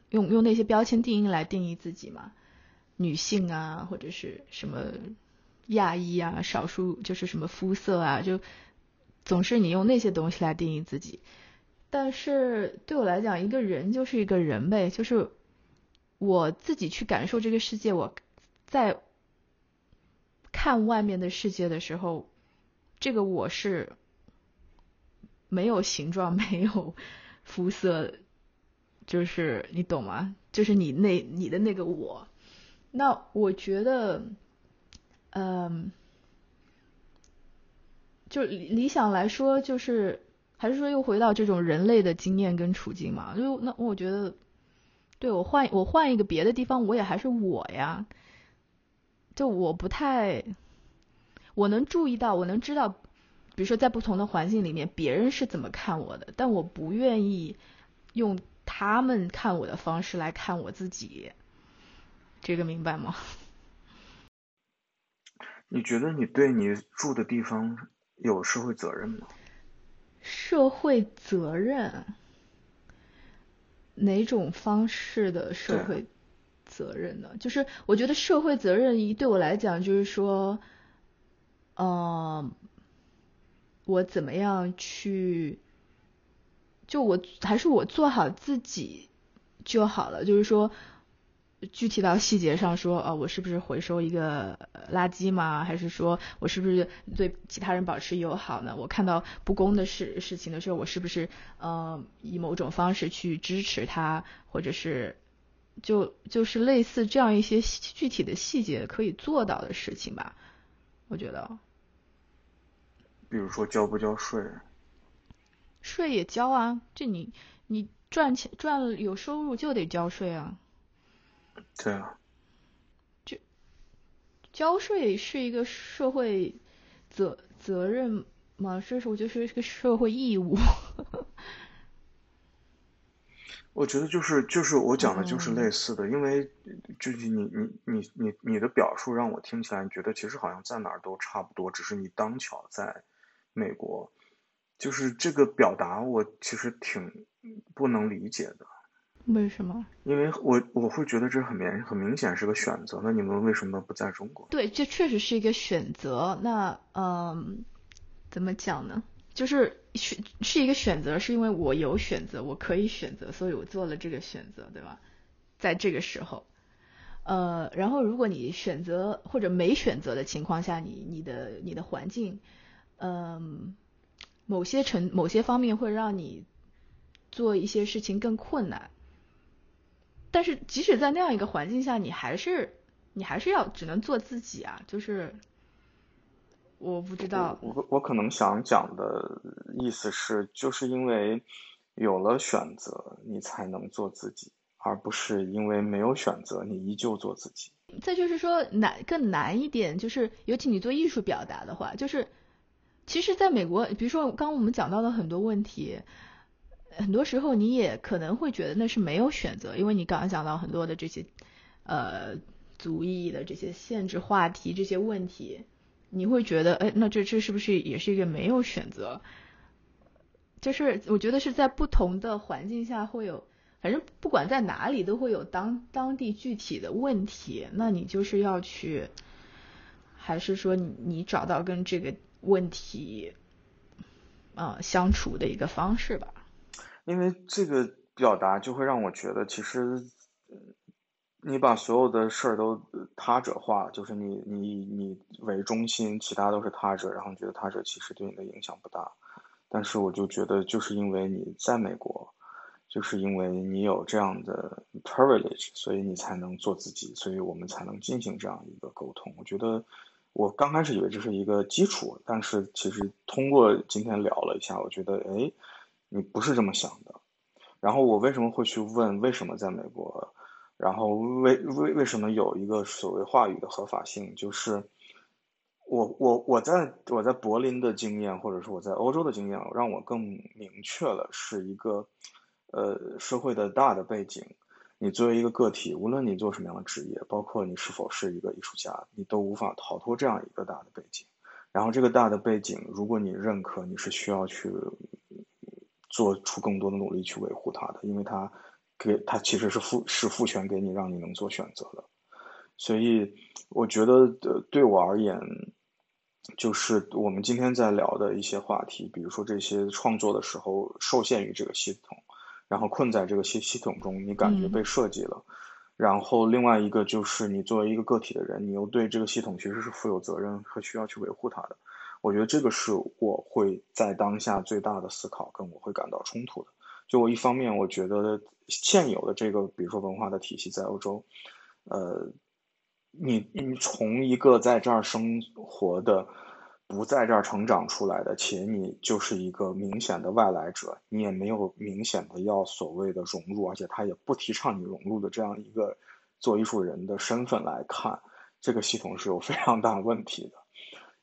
用用那些标签定义来定义自己嘛，女性啊，或者是什么亚裔啊，少数就是什么肤色啊，就。总是你用那些东西来定义自己，但是对我来讲，一个人就是一个人呗，就是我自己去感受这个世界。我在看外面的世界的时候，这个我是没有形状、没有肤色，就是你懂吗？就是你那你的那个我。那我觉得，嗯。就理想来说，就是还是说又回到这种人类的经验跟处境嘛？就那我觉得，对我换我换一个别的地方，我也还是我呀。就我不太，我能注意到，我能知道，比如说在不同的环境里面，别人是怎么看我的，但我不愿意用他们看我的方式来看我自己。这个明白吗？你觉得你对你住的地方？有社会责任吗？社会责任，哪种方式的社会责任呢？就是我觉得社会责任一对我来讲，就是说，嗯，我怎么样去，就我还是我做好自己就好了，就是说。具体到细节上说，呃，我是不是回收一个垃圾嘛？还是说我是不是对其他人保持友好呢？我看到不公的事事情的时候，我是不是呃以某种方式去支持他，或者是就就是类似这样一些具体的细节可以做到的事情吧？我觉得，比如说交不交税？税也交啊，这你你赚钱赚了有收入就得交税啊。对啊。就交税是一个社会责责任吗？这是我觉得是一个社会义务。我觉得就是就是我讲的就是类似的，因为就是你你你你你的表述让我听起来觉得其实好像在哪儿都差不多，只是你当巧在美国，就是这个表达我其实挺不能理解的。为什么？因为我我会觉得这很明很明显是个选择，那你们为什么不在中国？对，这确实是一个选择。那嗯，怎么讲呢？就是选是一个选择，是因为我有选择，我可以选择，所以我做了这个选择，对吧？在这个时候，呃，然后如果你选择或者没选择的情况下，你你的你的环境，嗯，某些程某些方面会让你做一些事情更困难，但是即使在那样一个环境下，你还是你还是要只能做自己啊，就是。我不知道，我我可能想讲的意思是，就是因为有了选择，你才能做自己，而不是因为没有选择，你依旧做自己。再就是说难更难一点，就是尤其你做艺术表达的话，就是其实在美国，比如说刚刚我们讲到的很多问题，很多时候你也可能会觉得那是没有选择，因为你刚刚讲到很多的这些呃族裔的这些限制话题这些问题。你会觉得，哎，那这这是不是也是一个没有选择？就是我觉得是在不同的环境下会有，反正不管在哪里都会有当当地具体的问题，那你就是要去，还是说你你找到跟这个问题，啊相处的一个方式吧？因为这个表达就会让我觉得，其实。你把所有的事儿都他者化，就是你你你为中心，其他都是他者，然后觉得他者其实对你的影响不大。但是我就觉得，就是因为你在美国，就是因为你有这样的 privilege，所以你才能做自己，所以我们才能进行这样一个沟通。我觉得我刚开始以为这是一个基础，但是其实通过今天聊了一下，我觉得哎，你不是这么想的。然后我为什么会去问为什么在美国？然后为为为什么有一个所谓话语的合法性？就是我我我在我在柏林的经验，或者说我在欧洲的经验，让我更明确了是一个呃社会的大的背景。你作为一个个体，无论你做什么样的职业，包括你是否是一个艺术家，你都无法逃脱这样一个大的背景。然后这个大的背景，如果你认可，你是需要去做出更多的努力去维护它的，因为它。给它其实是赋是赋权给你，让你能做选择的，所以我觉得，呃，对我而言，就是我们今天在聊的一些话题，比如说这些创作的时候受限于这个系统，然后困在这个系系统中，你感觉被设计了，然后另外一个就是你作为一个个体的人，你又对这个系统其实是负有责任和需要去维护它的，我觉得这个是我会在当下最大的思考，跟我会感到冲突的。就我一方面，我觉得现有的这个，比如说文化的体系在欧洲，呃，你你从一个在这儿生活的，不在这儿成长出来的，且你就是一个明显的外来者，你也没有明显的要所谓的融入，而且他也不提倡你融入的这样一个做艺术人的身份来看，这个系统是有非常大问题的。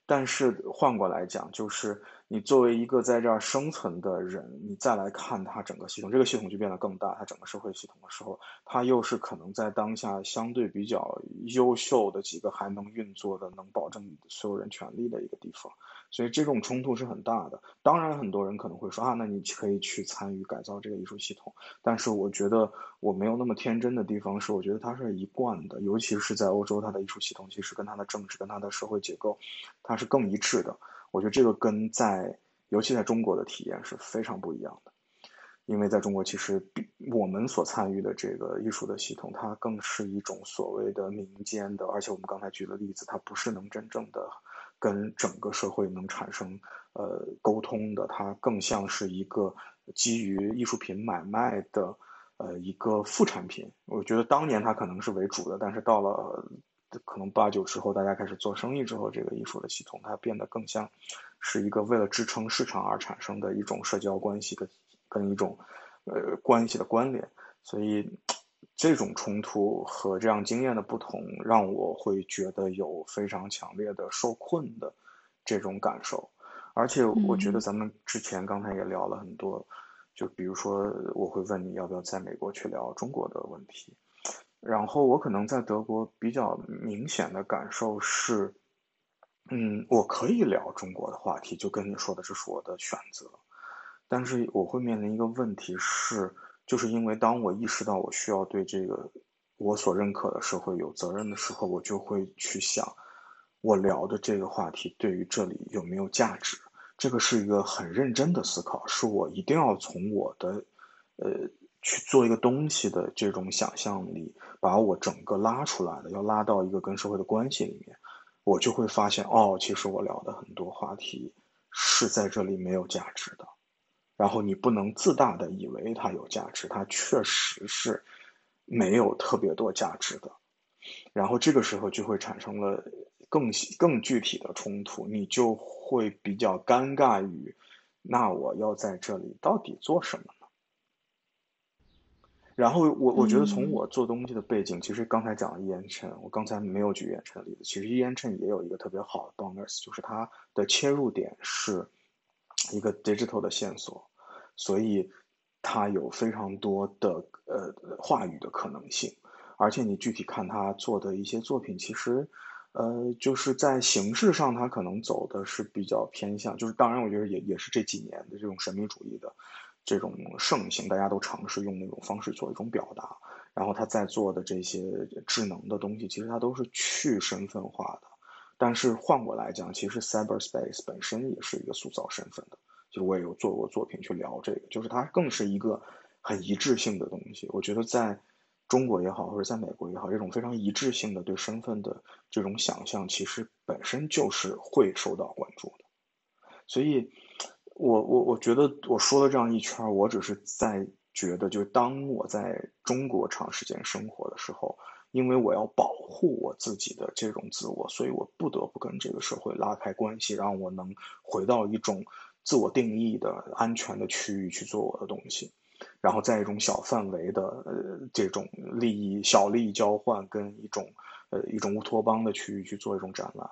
但是换过来讲，就是。你作为一个在这儿生存的人，你再来看它整个系统，这个系统就变得更大。它整个社会系统的时候，它又是可能在当下相对比较优秀的几个还能运作的、能保证所有人权利的一个地方。所以这种冲突是很大的。当然，很多人可能会说啊，那你可以去参与改造这个艺术系统。但是我觉得我没有那么天真的地方是，我觉得它是一贯的，尤其是在欧洲，它的艺术系统其实跟它的政治、跟它的社会结构，它是更一致的。我觉得这个跟在，尤其在中国的体验是非常不一样的，因为在中国，其实比我们所参与的这个艺术的系统，它更是一种所谓的民间的，而且我们刚才举的例子，它不是能真正的跟整个社会能产生呃沟通的，它更像是一个基于艺术品买卖的呃一个副产品。我觉得当年它可能是为主的，但是到了可能八九之后大家开始做生意之后，这个艺术的系统它变得更像是一个为了支撑市场而产生的一种社交关系的跟一种呃关系的关联，所以这种冲突和这样经验的不同，让我会觉得有非常强烈的受困的这种感受，而且我觉得咱们之前刚才也聊了很多。就比如说，我会问你要不要在美国去聊中国的问题，然后我可能在德国比较明显的感受是，嗯，我可以聊中国的话题，就跟你说的这是我的选择，但是我会面临一个问题是，就是因为当我意识到我需要对这个我所认可的社会有责任的时候，我就会去想，我聊的这个话题对于这里有没有价值。这个是一个很认真的思考，是我一定要从我的，呃，去做一个东西的这种想象力，把我整个拉出来的，要拉到一个跟社会的关系里面，我就会发现，哦，其实我聊的很多话题是在这里没有价值的，然后你不能自大的以为它有价值，它确实是没有特别多价值的，然后这个时候就会产生了更更具体的冲突，你就。会比较尴尬于，那我要在这里到底做什么呢？然后我我觉得从我做东西的背景，其实刚才讲了烟尘，我刚才没有举烟尘的例子。其实烟尘也有一个特别好的 bonus，就是它的切入点是一个 digital 的线索，所以它有非常多的呃话语的可能性。而且你具体看他做的一些作品，其实。呃，就是在形式上，他可能走的是比较偏向，就是当然，我觉得也也是这几年的这种神秘主义的这种盛行，大家都尝试用那种方式做一种表达。然后他在做的这些智能的东西，其实它都是去身份化的。但是换过来讲，其实 cyberspace 本身也是一个塑造身份的。就我也有做过作品去聊这个，就是它更是一个很一致性的东西。我觉得在。中国也好，或者在美国也好，这种非常一致性的对身份的这种想象，其实本身就是会受到关注的。所以，我我我觉得我说了这样一圈，我只是在觉得，就是当我在中国长时间生活的时候，因为我要保护我自己的这种自我，所以我不得不跟这个社会拉开关系，让我能回到一种自我定义的安全的区域去做我的东西。然后在一种小范围的呃这种利益小利益交换跟一种呃一种乌托邦的区域去做一种展览，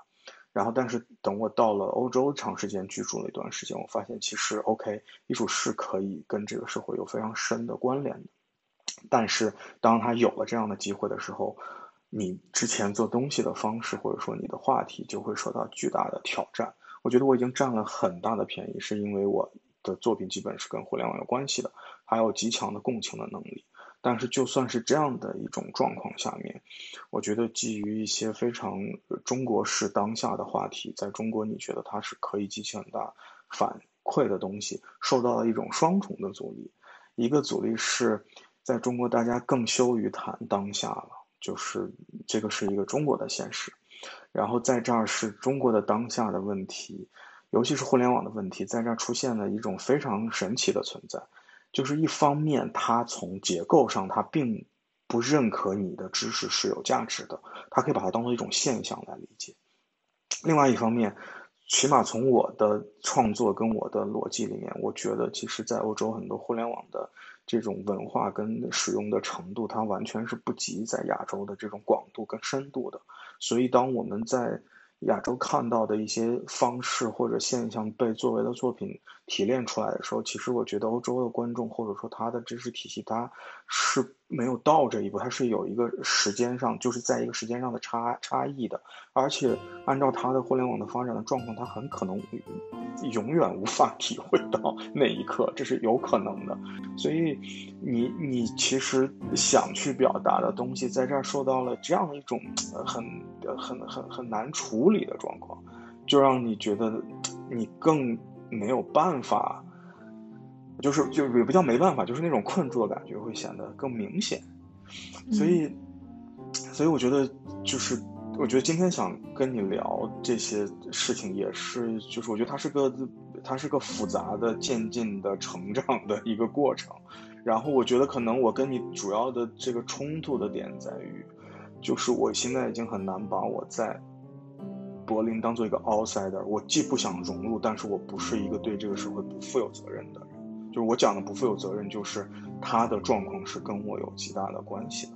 然后但是等我到了欧洲长时间居住了一段时间，我发现其实 OK 艺术是可以跟这个社会有非常深的关联的，但是当他有了这样的机会的时候，你之前做东西的方式或者说你的话题就会受到巨大的挑战。我觉得我已经占了很大的便宜，是因为我。的作品基本是跟互联网有关系的，还有极强的共情的能力。但是就算是这样的一种状况下面，我觉得基于一些非常中国式当下的话题，在中国你觉得它是可以激起很大反馈的东西，受到了一种双重的阻力。一个阻力是在中国大家更羞于谈当下了，就是这个是一个中国的现实。然后在这儿是中国的当下的问题。尤其是互联网的问题，在这儿出现了一种非常神奇的存在，就是一方面，它从结构上它并不认可你的知识是有价值的，它可以把它当做一种现象来理解；另外一方面，起码从我的创作跟我的逻辑里面，我觉得其实，在欧洲很多互联网的这种文化跟使用的程度，它完全是不及在亚洲的这种广度跟深度的。所以，当我们在亚洲看到的一些方式或者现象被作为的作品提炼出来的时候，其实我觉得欧洲的观众或者说他的知识体系，他是没有到这一步，他是有一个时间上就是在一个时间上的差差异的，而且按照他的互联网的发展的状况，他很可能永远无法 体会到那一刻，这是有可能的。所以你你其实想去表达的东西，在这儿受到了这样一种很很很很难处。处理的状况，就让你觉得你更没有办法，就是就也不叫没办法，就是那种困住的感觉会显得更明显。所以，所以我觉得就是，我觉得今天想跟你聊这些事情，也是就是我觉得它是个它是个复杂的渐进的成长的一个过程。然后我觉得可能我跟你主要的这个冲突的点在于。就是我现在已经很难把我在柏林当做一个 outsider。我既不想融入，但是我不是一个对这个社会不负有责任的人。就是我讲的不负有责任，就是他的状况是跟我有极大的关系的。